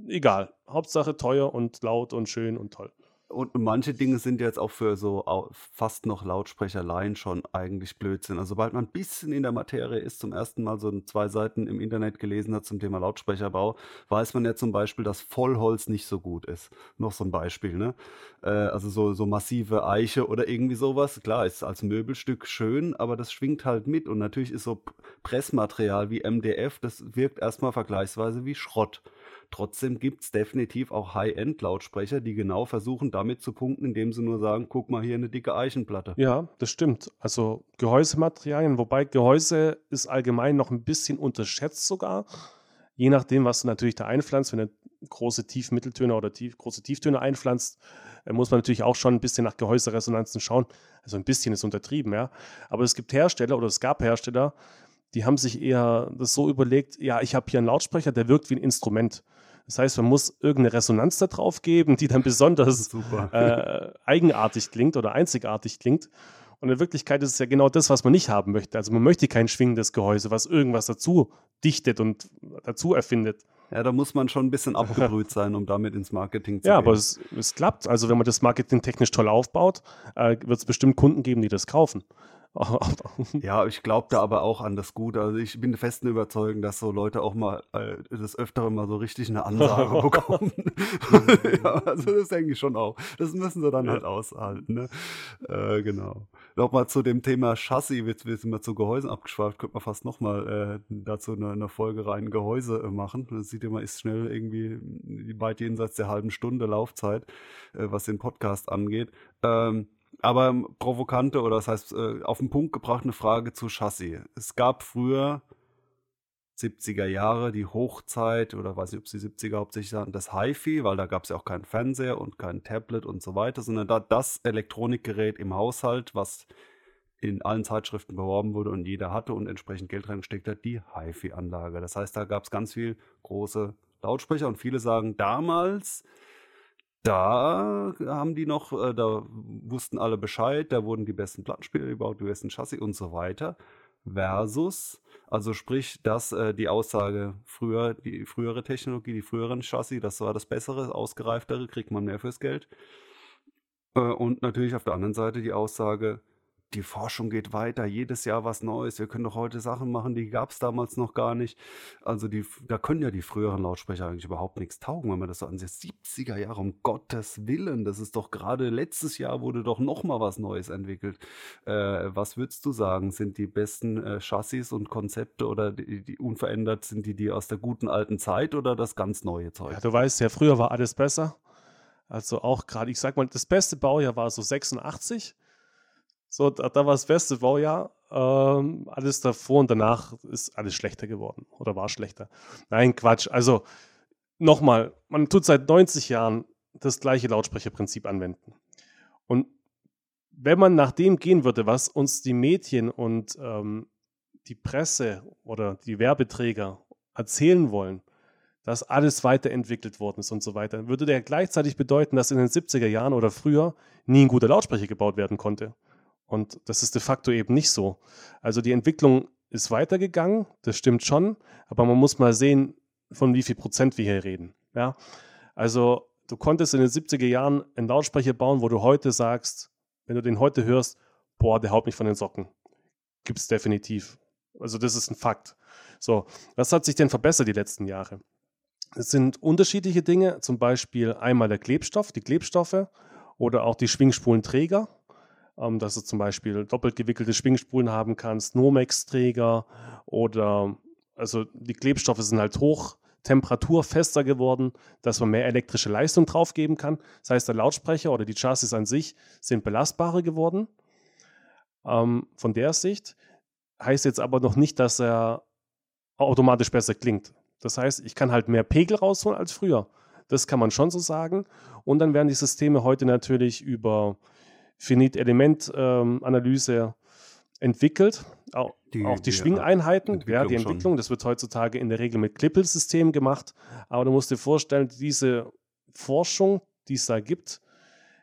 egal. Hauptsache teuer und laut und schön und toll. Und manche Dinge sind jetzt auch für so fast noch Lautsprecherleien schon eigentlich Blödsinn. Also sobald man ein bisschen in der Materie ist, zum ersten Mal so zwei Seiten im Internet gelesen hat zum Thema Lautsprecherbau, weiß man ja zum Beispiel, dass Vollholz nicht so gut ist. Noch so ein Beispiel, ne? Äh, also so, so massive Eiche oder irgendwie sowas. Klar, ist als Möbelstück schön, aber das schwingt halt mit. Und natürlich ist so Pressmaterial wie MDF, das wirkt erstmal vergleichsweise wie Schrott. Trotzdem gibt es definitiv auch High-End-Lautsprecher, die genau versuchen, damit zu punkten, indem sie nur sagen, guck mal hier eine dicke Eichenplatte. Ja, das stimmt. Also Gehäusematerialien, wobei Gehäuse ist allgemein noch ein bisschen unterschätzt sogar. Je nachdem, was du natürlich da einpflanzt, wenn du große Tiefmitteltöne oder tief, große Tieftöne einpflanzt, äh, muss man natürlich auch schon ein bisschen nach Gehäuseresonanzen schauen. Also ein bisschen ist untertrieben, ja. Aber es gibt Hersteller oder es gab Hersteller, die haben sich eher das so überlegt, ja, ich habe hier einen Lautsprecher, der wirkt wie ein Instrument. Das heißt, man muss irgendeine Resonanz da drauf geben, die dann besonders äh, eigenartig klingt oder einzigartig klingt. Und in Wirklichkeit ist es ja genau das, was man nicht haben möchte. Also man möchte kein schwingendes Gehäuse, was irgendwas dazu dichtet und dazu erfindet. Ja, da muss man schon ein bisschen abgebrüht sein, um damit ins Marketing zu ja, gehen. Ja, aber es, es, klappt. Also wenn man das Marketing technisch toll aufbaut, äh, wird es bestimmt Kunden geben, die das kaufen. ja, ich glaube da aber auch an das Gute. Also ich bin festen Überzeugung, dass so Leute auch mal äh, das öftere mal so richtig eine Ansage bekommen. ja, also das denke ich schon auch. Das müssen sie dann halt aushalten. Ne? Äh, genau. Nochmal zu dem Thema Chassis, wir sind mal zu Gehäusen abgeschweift, könnte man fast nochmal äh, dazu eine, eine, Folge rein Gehäuse äh, machen. Das sieht immer, ist schnell irgendwie weit jenseits der halben Stunde Laufzeit, äh, was den Podcast angeht. Ähm, aber provokante oder das heißt äh, auf den Punkt gebracht eine Frage zu Chassis. Es gab früher 70er Jahre die Hochzeit oder weiß nicht, ob sie 70er hauptsächlich sagen, das HiFi, weil da gab es ja auch keinen Fernseher und kein Tablet und so weiter, sondern da das Elektronikgerät im Haushalt, was in allen Zeitschriften beworben wurde und jeder hatte und entsprechend Geld reingesteckt hat, die HiFi-Anlage. Das heißt, da gab es ganz viel große Lautsprecher und viele sagen damals, da haben die noch, äh, da wussten alle Bescheid, da wurden die besten Plattenspieler gebaut, die besten Chassis und so weiter. Versus, also sprich, dass äh, die Aussage früher, die frühere Technologie, die früheren Chassis, das war das bessere, ausgereiftere, kriegt man mehr fürs Geld. Äh, und natürlich auf der anderen Seite die Aussage, die Forschung geht weiter, jedes Jahr was Neues. Wir können doch heute Sachen machen, die gab es damals noch gar nicht. Also die, da können ja die früheren Lautsprecher eigentlich überhaupt nichts taugen, wenn man das so ansieht. 70er Jahre, um Gottes Willen, das ist doch gerade letztes Jahr wurde doch noch mal was Neues entwickelt. Äh, was würdest du sagen, sind die besten äh, Chassis und Konzepte oder die, die, unverändert, sind die die aus der guten alten Zeit oder das ganz neue Zeug? Ja, du weißt ja, früher war alles besser. Also auch gerade, ich sag mal, das beste Baujahr war so 86 so, da, da war das beste Baujahr. Ähm, alles davor und danach ist alles schlechter geworden oder war schlechter. Nein, Quatsch. Also nochmal, man tut seit 90 Jahren das gleiche Lautsprecherprinzip anwenden. Und wenn man nach dem gehen würde, was uns die Medien und ähm, die Presse oder die Werbeträger erzählen wollen, dass alles weiterentwickelt worden ist und so weiter, würde der gleichzeitig bedeuten, dass in den 70er Jahren oder früher nie ein guter Lautsprecher gebaut werden konnte. Und das ist de facto eben nicht so. Also die Entwicklung ist weitergegangen, das stimmt schon, aber man muss mal sehen, von wie viel Prozent wir hier reden. Ja? Also du konntest in den 70er Jahren einen Lautsprecher bauen, wo du heute sagst, wenn du den heute hörst, boah, der haut mich von den Socken. Gibt es definitiv. Also das ist ein Fakt. So, was hat sich denn verbessert die letzten Jahre? Es sind unterschiedliche Dinge, zum Beispiel einmal der Klebstoff, die Klebstoffe oder auch die Schwingspulenträger ähm, dass du zum Beispiel doppelt gewickelte Schwingspulen haben kannst, Nomex-Träger oder also die Klebstoffe sind halt hoch temperaturfester geworden, dass man mehr elektrische Leistung draufgeben kann. Das heißt, der Lautsprecher oder die Chassis an sich sind belastbarer geworden. Ähm, von der Sicht heißt jetzt aber noch nicht, dass er automatisch besser klingt. Das heißt, ich kann halt mehr Pegel rausholen als früher. Das kann man schon so sagen. Und dann werden die Systeme heute natürlich über Finite-Element-Analyse ähm, entwickelt. Auch die, auch die, die Schwingeinheiten, Entwicklung ja, die Entwicklung, schon. das wird heutzutage in der Regel mit Klippelsystemen gemacht. Aber du musst dir vorstellen, diese Forschung, die es da gibt,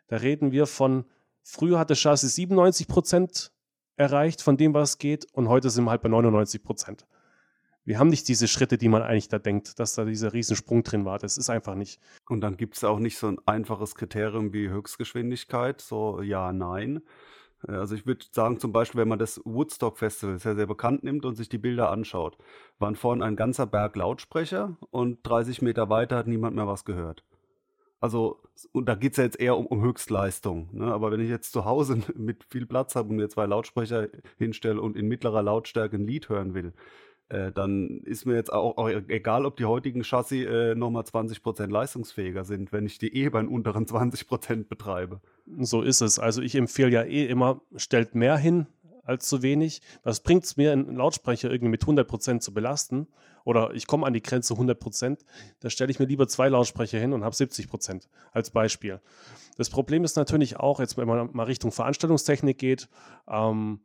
da reden wir von, früher hat das Chassis 97 Prozent erreicht von dem, was geht, und heute sind wir halt bei 99 Prozent. Wir haben nicht diese Schritte, die man eigentlich da denkt, dass da dieser Riesensprung drin war. Das ist einfach nicht. Und dann gibt es auch nicht so ein einfaches Kriterium wie Höchstgeschwindigkeit, so ja, nein. Also ich würde sagen, zum Beispiel, wenn man das Woodstock Festival sehr, sehr bekannt nimmt und sich die Bilder anschaut, waren vorne ein ganzer Berg Lautsprecher und 30 Meter weiter hat niemand mehr was gehört. Also, und da geht es ja jetzt eher um, um Höchstleistung. Ne? Aber wenn ich jetzt zu Hause mit viel Platz habe und mir zwei Lautsprecher hinstelle und in mittlerer Lautstärke ein Lied hören will, äh, dann ist mir jetzt auch, auch, egal, ob die heutigen Chassis äh, nochmal 20% leistungsfähiger sind, wenn ich die eh bei den unteren 20% betreibe. So ist es. Also ich empfehle ja eh immer, stellt mehr hin als zu wenig. Was bringt es mir, einen Lautsprecher irgendwie mit 100% zu belasten? Oder ich komme an die Grenze 100%, da stelle ich mir lieber zwei Lautsprecher hin und habe 70% als Beispiel. Das Problem ist natürlich auch, jetzt wenn man mal Richtung Veranstaltungstechnik geht, ähm,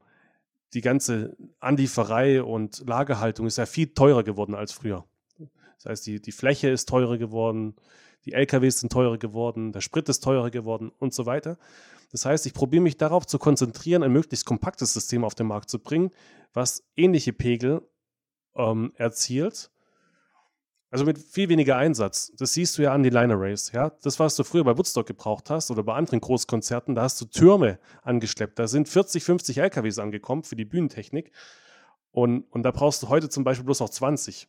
die ganze Anlieferei und Lagerhaltung ist ja viel teurer geworden als früher. Das heißt, die, die Fläche ist teurer geworden, die LKWs sind teurer geworden, der Sprit ist teurer geworden und so weiter. Das heißt, ich probiere mich darauf zu konzentrieren, ein möglichst kompaktes System auf den Markt zu bringen, was ähnliche Pegel ähm, erzielt also mit viel weniger Einsatz. Das siehst du ja an die Line Arrays. Ja? Das, was du früher bei Woodstock gebraucht hast oder bei anderen Großkonzerten, da hast du Türme angeschleppt. Da sind 40, 50 LKWs angekommen für die Bühnentechnik. Und, und da brauchst du heute zum Beispiel bloß noch 20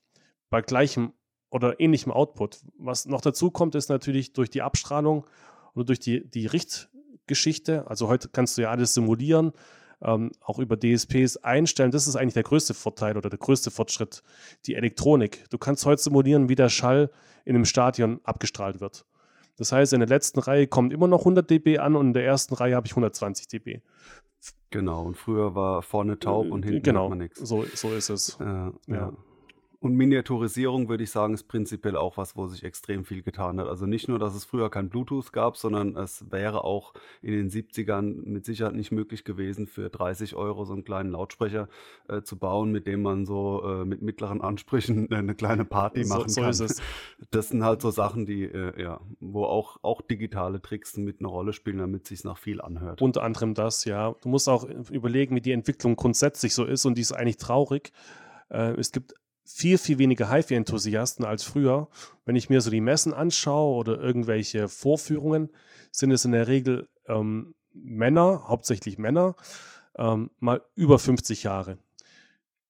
bei gleichem oder ähnlichem Output. Was noch dazu kommt, ist natürlich durch die Abstrahlung oder durch die, die Richtgeschichte. Also heute kannst du ja alles simulieren ähm, auch über DSPs einstellen. Das ist eigentlich der größte Vorteil oder der größte Fortschritt, die Elektronik. Du kannst heute simulieren, wie der Schall in einem Stadion abgestrahlt wird. Das heißt, in der letzten Reihe kommt immer noch 100 dB an und in der ersten Reihe habe ich 120 dB. Genau, und früher war vorne taub und hinten genau, nichts. Genau, so, so ist es. Äh, ja. ja. Und Miniaturisierung, würde ich sagen, ist prinzipiell auch was, wo sich extrem viel getan hat. Also nicht nur, dass es früher kein Bluetooth gab, sondern es wäre auch in den 70ern mit Sicherheit nicht möglich gewesen, für 30 Euro so einen kleinen Lautsprecher äh, zu bauen, mit dem man so äh, mit mittleren Ansprüchen eine kleine Party machen so, kann. Das sind halt so Sachen, die, äh, ja, wo auch, auch digitale Tricks mit eine Rolle spielen, damit es sich nach viel anhört. Unter anderem das, ja. Du musst auch überlegen, wie die Entwicklung grundsätzlich so ist und die ist eigentlich traurig. Äh, es gibt viel, viel weniger HiFi-Enthusiasten als früher. Wenn ich mir so die Messen anschaue oder irgendwelche Vorführungen, sind es in der Regel ähm, Männer, hauptsächlich Männer, ähm, mal über 50 Jahre.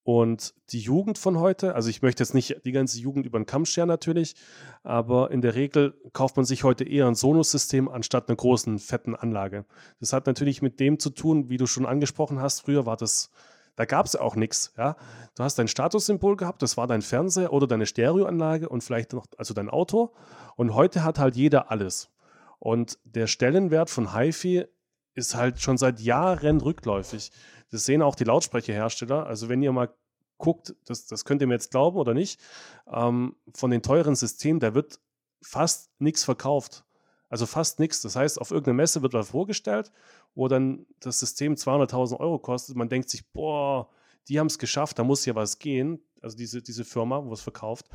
Und die Jugend von heute, also ich möchte jetzt nicht die ganze Jugend über den Kamm scheren natürlich, aber in der Regel kauft man sich heute eher ein Sonos-System anstatt einer großen, fetten Anlage. Das hat natürlich mit dem zu tun, wie du schon angesprochen hast, früher war das da gab es auch nichts. Ja? Du hast dein Statussymbol gehabt, das war dein Fernseher oder deine Stereoanlage und vielleicht noch, also dein Auto. Und heute hat halt jeder alles. Und der Stellenwert von HiFi ist halt schon seit Jahren rückläufig. Das sehen auch die Lautsprecherhersteller. Also wenn ihr mal guckt, das, das könnt ihr mir jetzt glauben oder nicht, ähm, von den teuren Systemen, da wird fast nichts verkauft. Also fast nichts. Das heißt, auf irgendeiner Messe wird was vorgestellt wo dann das System 200.000 Euro kostet. Man denkt sich, boah, die haben es geschafft, da muss ja was gehen. Also diese, diese Firma, wo es verkauft.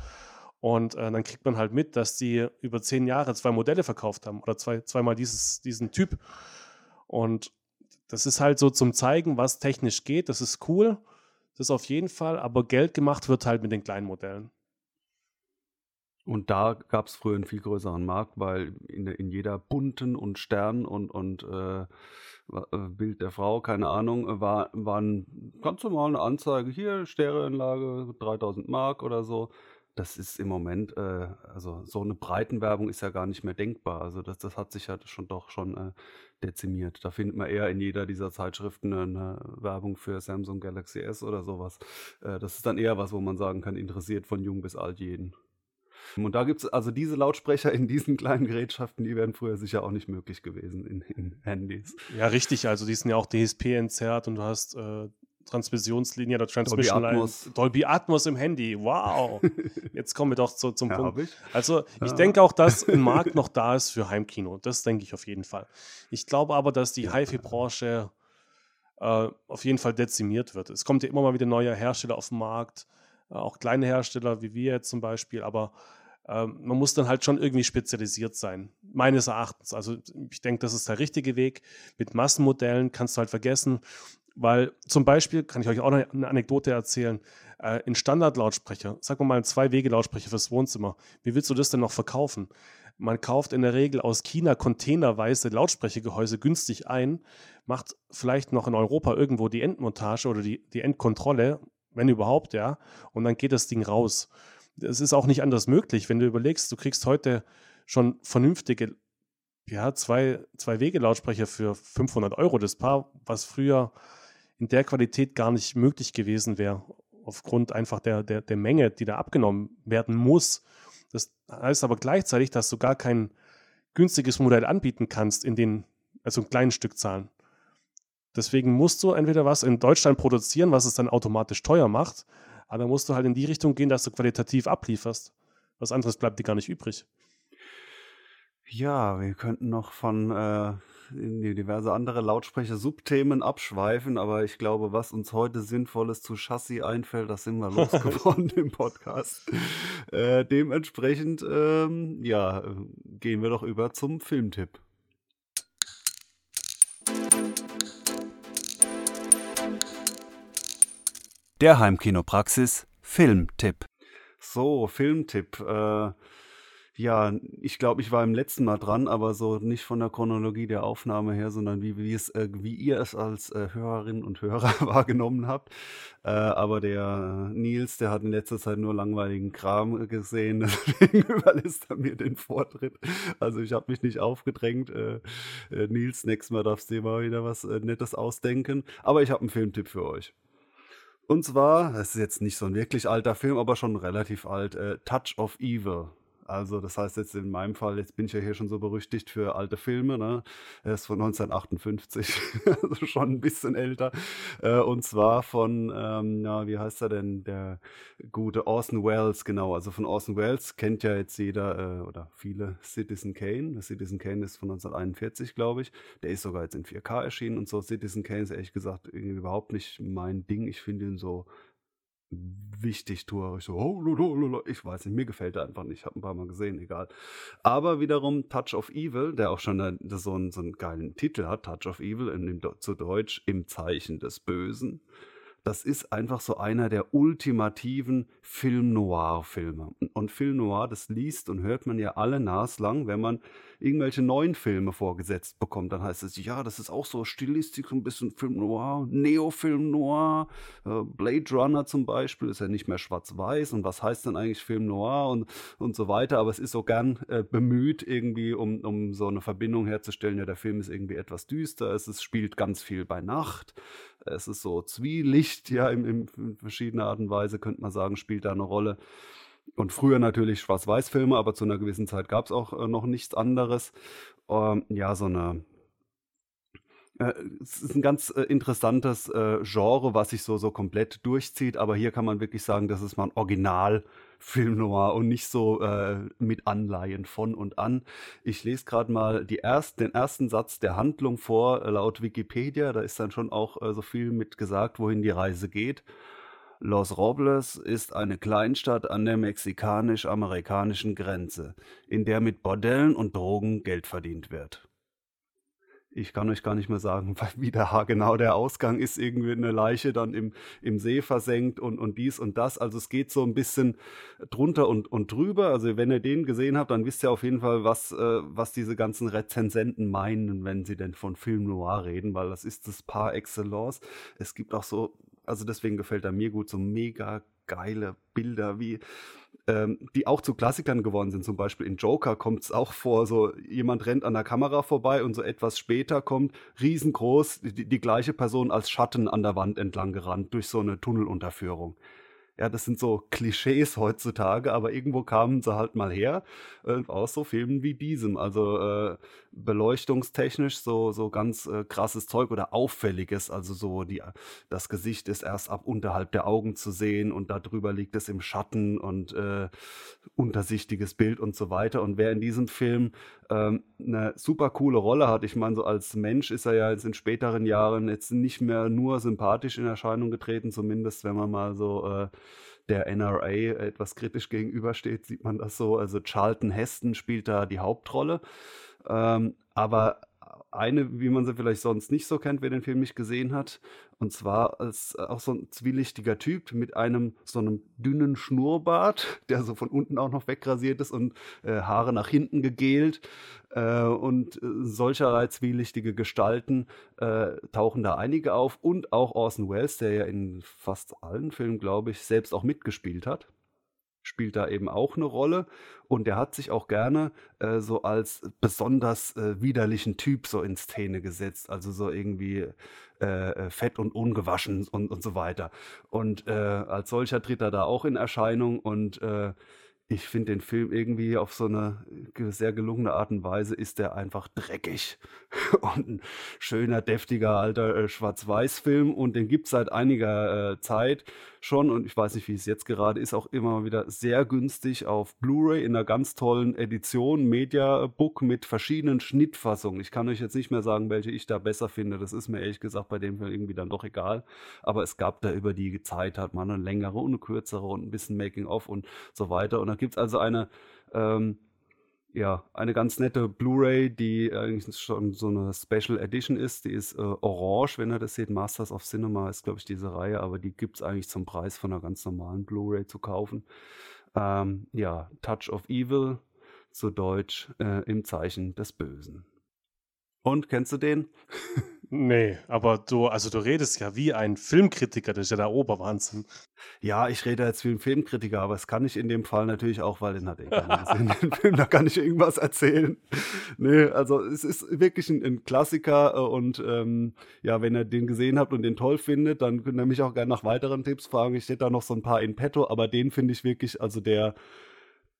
Und äh, dann kriegt man halt mit, dass die über zehn Jahre zwei Modelle verkauft haben oder zwei, zweimal dieses, diesen Typ. Und das ist halt so zum Zeigen, was technisch geht. Das ist cool. Das auf jeden Fall. Aber Geld gemacht wird halt mit den kleinen Modellen. Und da gab es früher einen viel größeren Markt, weil in, in jeder bunten und Stern und, und äh, äh, Bild der Frau, keine Ahnung, äh, war, war ein ganz normal eine Anzeige, hier Stereoanlage, 3000 Mark oder so. Das ist im Moment, äh, also so eine Breitenwerbung ist ja gar nicht mehr denkbar. Also das, das hat sich ja schon doch schon äh, dezimiert. Da findet man eher in jeder dieser Zeitschriften eine Werbung für Samsung Galaxy S oder sowas. Äh, das ist dann eher was, wo man sagen kann, interessiert von jung bis alt jeden. Und da gibt es also diese Lautsprecher in diesen kleinen Gerätschaften, die wären früher sicher auch nicht möglich gewesen in, in Handys. Ja, richtig. Also die sind ja auch DSP entzerrt und du hast äh, Transmissionslinie oder Transmission Dolby Atmos. Line. Dolby Atmos im Handy. Wow. Jetzt kommen wir doch zu, zum ja, Punkt. Ich? Also ich ja. denke auch, dass ein Markt noch da ist für Heimkino. Das denke ich auf jeden Fall. Ich glaube aber, dass die HiFi-Branche äh, auf jeden Fall dezimiert wird. Es kommt ja immer mal wieder neue Hersteller auf den Markt, auch kleine Hersteller wie wir jetzt zum Beispiel, aber äh, man muss dann halt schon irgendwie spezialisiert sein, meines Erachtens. Also ich denke, das ist der richtige Weg. Mit Massenmodellen kannst du halt vergessen, weil zum Beispiel, kann ich euch auch eine Anekdote erzählen, äh, in Standardlautsprecher, sag mal ein Zwei-Wege-Lautsprecher fürs Wohnzimmer, wie willst du das denn noch verkaufen? Man kauft in der Regel aus China containerweise Lautsprechergehäuse günstig ein, macht vielleicht noch in Europa irgendwo die Endmontage oder die, die Endkontrolle, wenn überhaupt, ja, und dann geht das Ding raus. Es ist auch nicht anders möglich, wenn du überlegst, du kriegst heute schon vernünftige ja, zwei, zwei Wege-Lautsprecher für 500 Euro. Das Paar, was früher in der Qualität gar nicht möglich gewesen wäre, aufgrund einfach der, der, der Menge, die da abgenommen werden muss. Das heißt aber gleichzeitig, dass du gar kein günstiges Modell anbieten kannst in den, also in kleinen Stückzahlen. Deswegen musst du entweder was in Deutschland produzieren, was es dann automatisch teuer macht, aber dann musst du halt in die Richtung gehen, dass du qualitativ ablieferst. Was anderes bleibt dir gar nicht übrig. Ja, wir könnten noch von äh, diverse andere Lautsprecher-Subthemen abschweifen, aber ich glaube, was uns heute Sinnvolles zu Chassis einfällt, das sind wir losgeworden im Podcast. Äh, dementsprechend, ähm, ja, gehen wir doch über zum Filmtipp. Der Heimkinopraxis Filmtipp. So, Filmtipp. Äh, ja, ich glaube, ich war im letzten Mal dran, aber so nicht von der Chronologie der Aufnahme her, sondern wie, wie, es, äh, wie ihr es als äh, Hörerinnen und Hörer wahrgenommen habt. Äh, aber der Nils, der hat in letzter Zeit nur langweiligen Kram gesehen, deswegen überlässt er mir den Vortritt. Also ich habe mich nicht aufgedrängt. Äh, äh, Nils, nächstes Mal darfst du dir mal wieder was äh, Nettes ausdenken. Aber ich habe einen Filmtipp für euch. Und zwar, es ist jetzt nicht so ein wirklich alter Film, aber schon relativ alt, Touch of Evil also das heißt jetzt in meinem Fall, jetzt bin ich ja hier schon so berüchtigt für alte Filme, ne? Er ist von 1958, also schon ein bisschen älter. Äh, und zwar von, ähm, ja, wie heißt er denn, der gute Orson Welles, genau. Also von Orson Welles kennt ja jetzt jeder äh, oder viele Citizen Kane. Citizen Kane ist von 1941, glaube ich. Der ist sogar jetzt in 4K erschienen und so. Citizen Kane ist ehrlich gesagt überhaupt nicht mein Ding. Ich finde ihn so wichtig tue. Ich so, oh, ich weiß nicht, mir gefällt er einfach nicht. Ich habe ein paar Mal gesehen, egal. Aber wiederum Touch of Evil, der auch schon eine, so, einen, so einen geilen Titel hat, Touch of Evil, in dem, zu Deutsch im Zeichen des Bösen das ist einfach so einer der ultimativen Film-Noir-Filme. Und Film Noir, das liest und hört man ja alle naslang, wenn man irgendwelche neuen Filme vorgesetzt bekommt. Dann heißt es, ja, das ist auch so Stilistik, so ein bisschen Film Noir, Neo-Film Noir, äh, Blade Runner zum Beispiel, ist ja nicht mehr schwarz-weiß. Und was heißt denn eigentlich Film Noir und, und so weiter? Aber es ist so gern äh, bemüht, irgendwie, um, um so eine Verbindung herzustellen. Ja, der Film ist irgendwie etwas düster, es ist, spielt ganz viel bei Nacht. Es ist so Zwielicht, ja, in, in verschiedener Art und Weise, könnte man sagen, spielt da eine Rolle. Und früher natürlich Schwarz-Weiß-Filme, aber zu einer gewissen Zeit gab es auch äh, noch nichts anderes. Ähm, ja, so eine äh, es ist ein ganz äh, interessantes äh, Genre, was sich so, so komplett durchzieht, aber hier kann man wirklich sagen, das ist mal ein Original-Film Noir und nicht so äh, mit Anleihen von und an. Ich lese gerade mal die erst, den ersten Satz der Handlung vor, laut Wikipedia. Da ist dann schon auch äh, so viel mit gesagt, wohin die Reise geht. Los Robles ist eine Kleinstadt an der mexikanisch-amerikanischen Grenze, in der mit Bordellen und Drogen Geld verdient wird ich kann euch gar nicht mehr sagen, wie der genau der Ausgang ist, irgendwie eine Leiche dann im, im See versenkt und, und dies und das. Also es geht so ein bisschen drunter und, und drüber. Also wenn ihr den gesehen habt, dann wisst ihr auf jeden Fall, was, äh, was diese ganzen Rezensenten meinen, wenn sie denn von Film Noir reden, weil das ist das par excellence. Es gibt auch so, also deswegen gefällt er mir gut, so mega geile Bilder, wie ähm, die auch zu Klassikern geworden sind. Zum Beispiel in Joker kommt es auch vor, so jemand rennt an der Kamera vorbei und so etwas später kommt riesengroß die, die gleiche Person als Schatten an der Wand entlang gerannt durch so eine Tunnelunterführung. Ja, das sind so Klischees heutzutage, aber irgendwo kamen sie halt mal her, äh, aus so Filmen wie diesem. Also äh, beleuchtungstechnisch so, so ganz äh, krasses Zeug oder auffälliges. Also so die, das Gesicht ist erst ab unterhalb der Augen zu sehen und darüber liegt es im Schatten und äh, untersichtiges Bild und so weiter. Und wer in diesem Film ähm, eine super coole Rolle hat, ich meine, so als Mensch ist er ja jetzt in späteren Jahren jetzt nicht mehr nur sympathisch in Erscheinung getreten, zumindest wenn man mal so äh, der NRA etwas kritisch gegenübersteht, sieht man das so. Also Charlton Heston spielt da die Hauptrolle. Ähm, aber eine, wie man sie vielleicht sonst nicht so kennt, wer den Film nicht gesehen hat. Und zwar als äh, auch so ein zwielichtiger Typ mit einem so einem dünnen Schnurrbart, der so von unten auch noch wegrasiert ist und äh, Haare nach hinten gegelt. Äh, und äh, solcherlei zwielichtige Gestalten äh, tauchen da einige auf. Und auch Orson Welles, der ja in fast allen Filmen, glaube ich, selbst auch mitgespielt hat spielt da eben auch eine Rolle und der hat sich auch gerne äh, so als besonders äh, widerlichen Typ so in Szene gesetzt, also so irgendwie äh, äh fett und ungewaschen und, und so weiter. Und äh, als solcher tritt er da auch in Erscheinung und äh, ich finde den Film irgendwie auf so eine sehr gelungene Art und Weise ist der einfach dreckig. und ein schöner, deftiger, alter Schwarz-Weiß-Film. Und den gibt es seit einiger Zeit schon. Und ich weiß nicht, wie es jetzt gerade ist, auch immer wieder sehr günstig auf Blu-ray in einer ganz tollen Edition, Mediabook mit verschiedenen Schnittfassungen. Ich kann euch jetzt nicht mehr sagen, welche ich da besser finde. Das ist mir ehrlich gesagt bei dem Film irgendwie dann doch egal. Aber es gab da über die Zeit hat man eine längere und eine kürzere und ein bisschen Making-of und so weiter. Und da gibt es also eine, ähm, ja, eine ganz nette Blu-ray, die eigentlich schon so eine Special Edition ist. Die ist äh, orange, wenn ihr das seht. Masters of Cinema ist, glaube ich, diese Reihe, aber die gibt es eigentlich zum Preis von einer ganz normalen Blu-ray zu kaufen. Ähm, ja, Touch of Evil, zu Deutsch, äh, im Zeichen des Bösen. Und kennst du den? Nee, aber du, also du redest ja wie ein Filmkritiker, das ist ja der Oberwahnsinn. Ja, ich rede jetzt wie ein Filmkritiker, aber es kann ich in dem Fall natürlich auch, weil den hat eh keiner gesehen, den Film, da kann ich irgendwas erzählen. Nee, also es ist wirklich ein, ein Klassiker äh, und ähm, ja, wenn ihr den gesehen habt und den toll findet, dann könnt ihr mich auch gerne nach weiteren Tipps fragen. Ich hätte da noch so ein paar in petto, aber den finde ich wirklich, also der,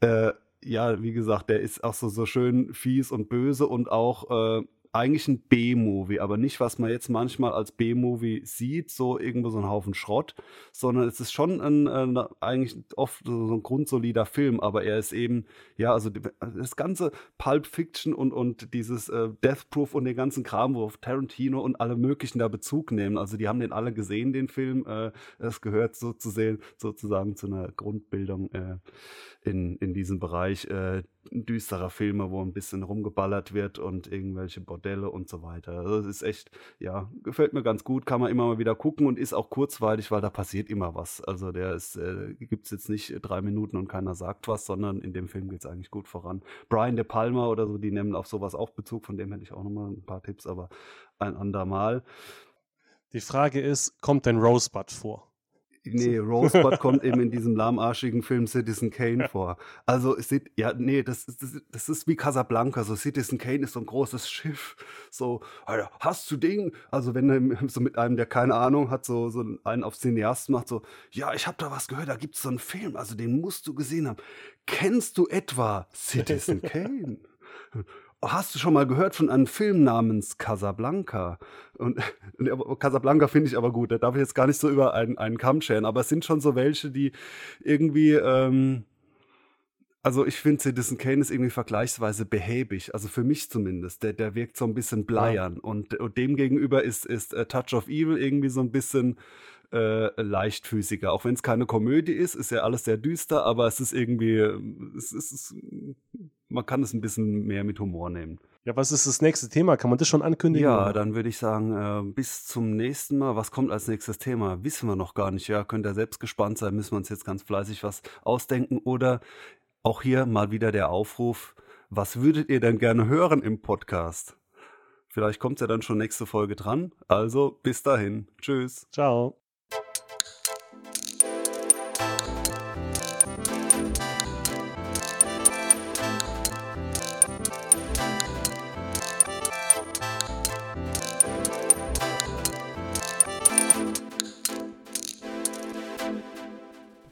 äh, ja, wie gesagt, der ist auch so, so schön fies und böse und auch äh, eigentlich ein B-Movie, aber nicht, was man jetzt manchmal als B-Movie sieht, so irgendwo so ein Haufen Schrott, sondern es ist schon ein, ein eigentlich oft so ein grundsolider Film, aber er ist eben, ja, also das ganze Pulp Fiction und, und dieses äh, Death Proof und den ganzen Kram, wo Tarantino und alle möglichen da Bezug nehmen. Also die haben den alle gesehen, den Film. Äh, es gehört so zu sehen, sozusagen zu einer Grundbildung äh, in, in diesem Bereich. Düsterer Filme, wo ein bisschen rumgeballert wird und irgendwelche Bordelle und so weiter. Also es ist echt, ja, gefällt mir ganz gut, kann man immer mal wieder gucken und ist auch kurzweilig, weil da passiert immer was. Also der ist, äh, gibt es jetzt nicht drei Minuten und keiner sagt was, sondern in dem Film geht es eigentlich gut voran. Brian De Palma oder so, die nehmen auf sowas auch Bezug, von dem hätte ich auch nochmal ein paar Tipps, aber ein andermal. Die Frage ist, kommt denn Rosebud vor? Nee, Rosebud kommt eben in diesem lahmarschigen Film Citizen Kane vor. Also ja, nee, das, das, das ist wie Casablanca. So Citizen Kane ist so ein großes Schiff. So, Alter, hast du Ding? Also wenn er so mit einem, der keine Ahnung hat, so, so einen auf Cineast macht, so, ja, ich habe da was gehört, da gibt's so einen Film, also den musst du gesehen haben. Kennst du etwa Citizen Kane? Hast du schon mal gehört von einem Film namens Casablanca? Und Casablanca finde ich aber gut, da darf ich jetzt gar nicht so über einen, einen Kamm scheren, aber es sind schon so welche, die irgendwie, ähm, also ich finde Citizen Kane ist irgendwie vergleichsweise behäbig, also für mich zumindest. Der, der wirkt so ein bisschen bleiern ja. und, und dem gegenüber ist, ist uh, Touch of Evil irgendwie so ein bisschen äh, leichtfüßiger. Auch wenn es keine Komödie ist, ist ja alles sehr düster, aber es ist irgendwie, es ist, man kann es ein bisschen mehr mit Humor nehmen. Ja, was ist das nächste Thema? Kann man das schon ankündigen? Ja, dann würde ich sagen, äh, bis zum nächsten Mal. Was kommt als nächstes Thema? Wissen wir noch gar nicht. Ja, könnt ihr selbst gespannt sein. Müssen wir uns jetzt ganz fleißig was ausdenken. Oder auch hier mal wieder der Aufruf. Was würdet ihr denn gerne hören im Podcast? Vielleicht kommt ja dann schon nächste Folge dran. Also bis dahin. Tschüss. Ciao.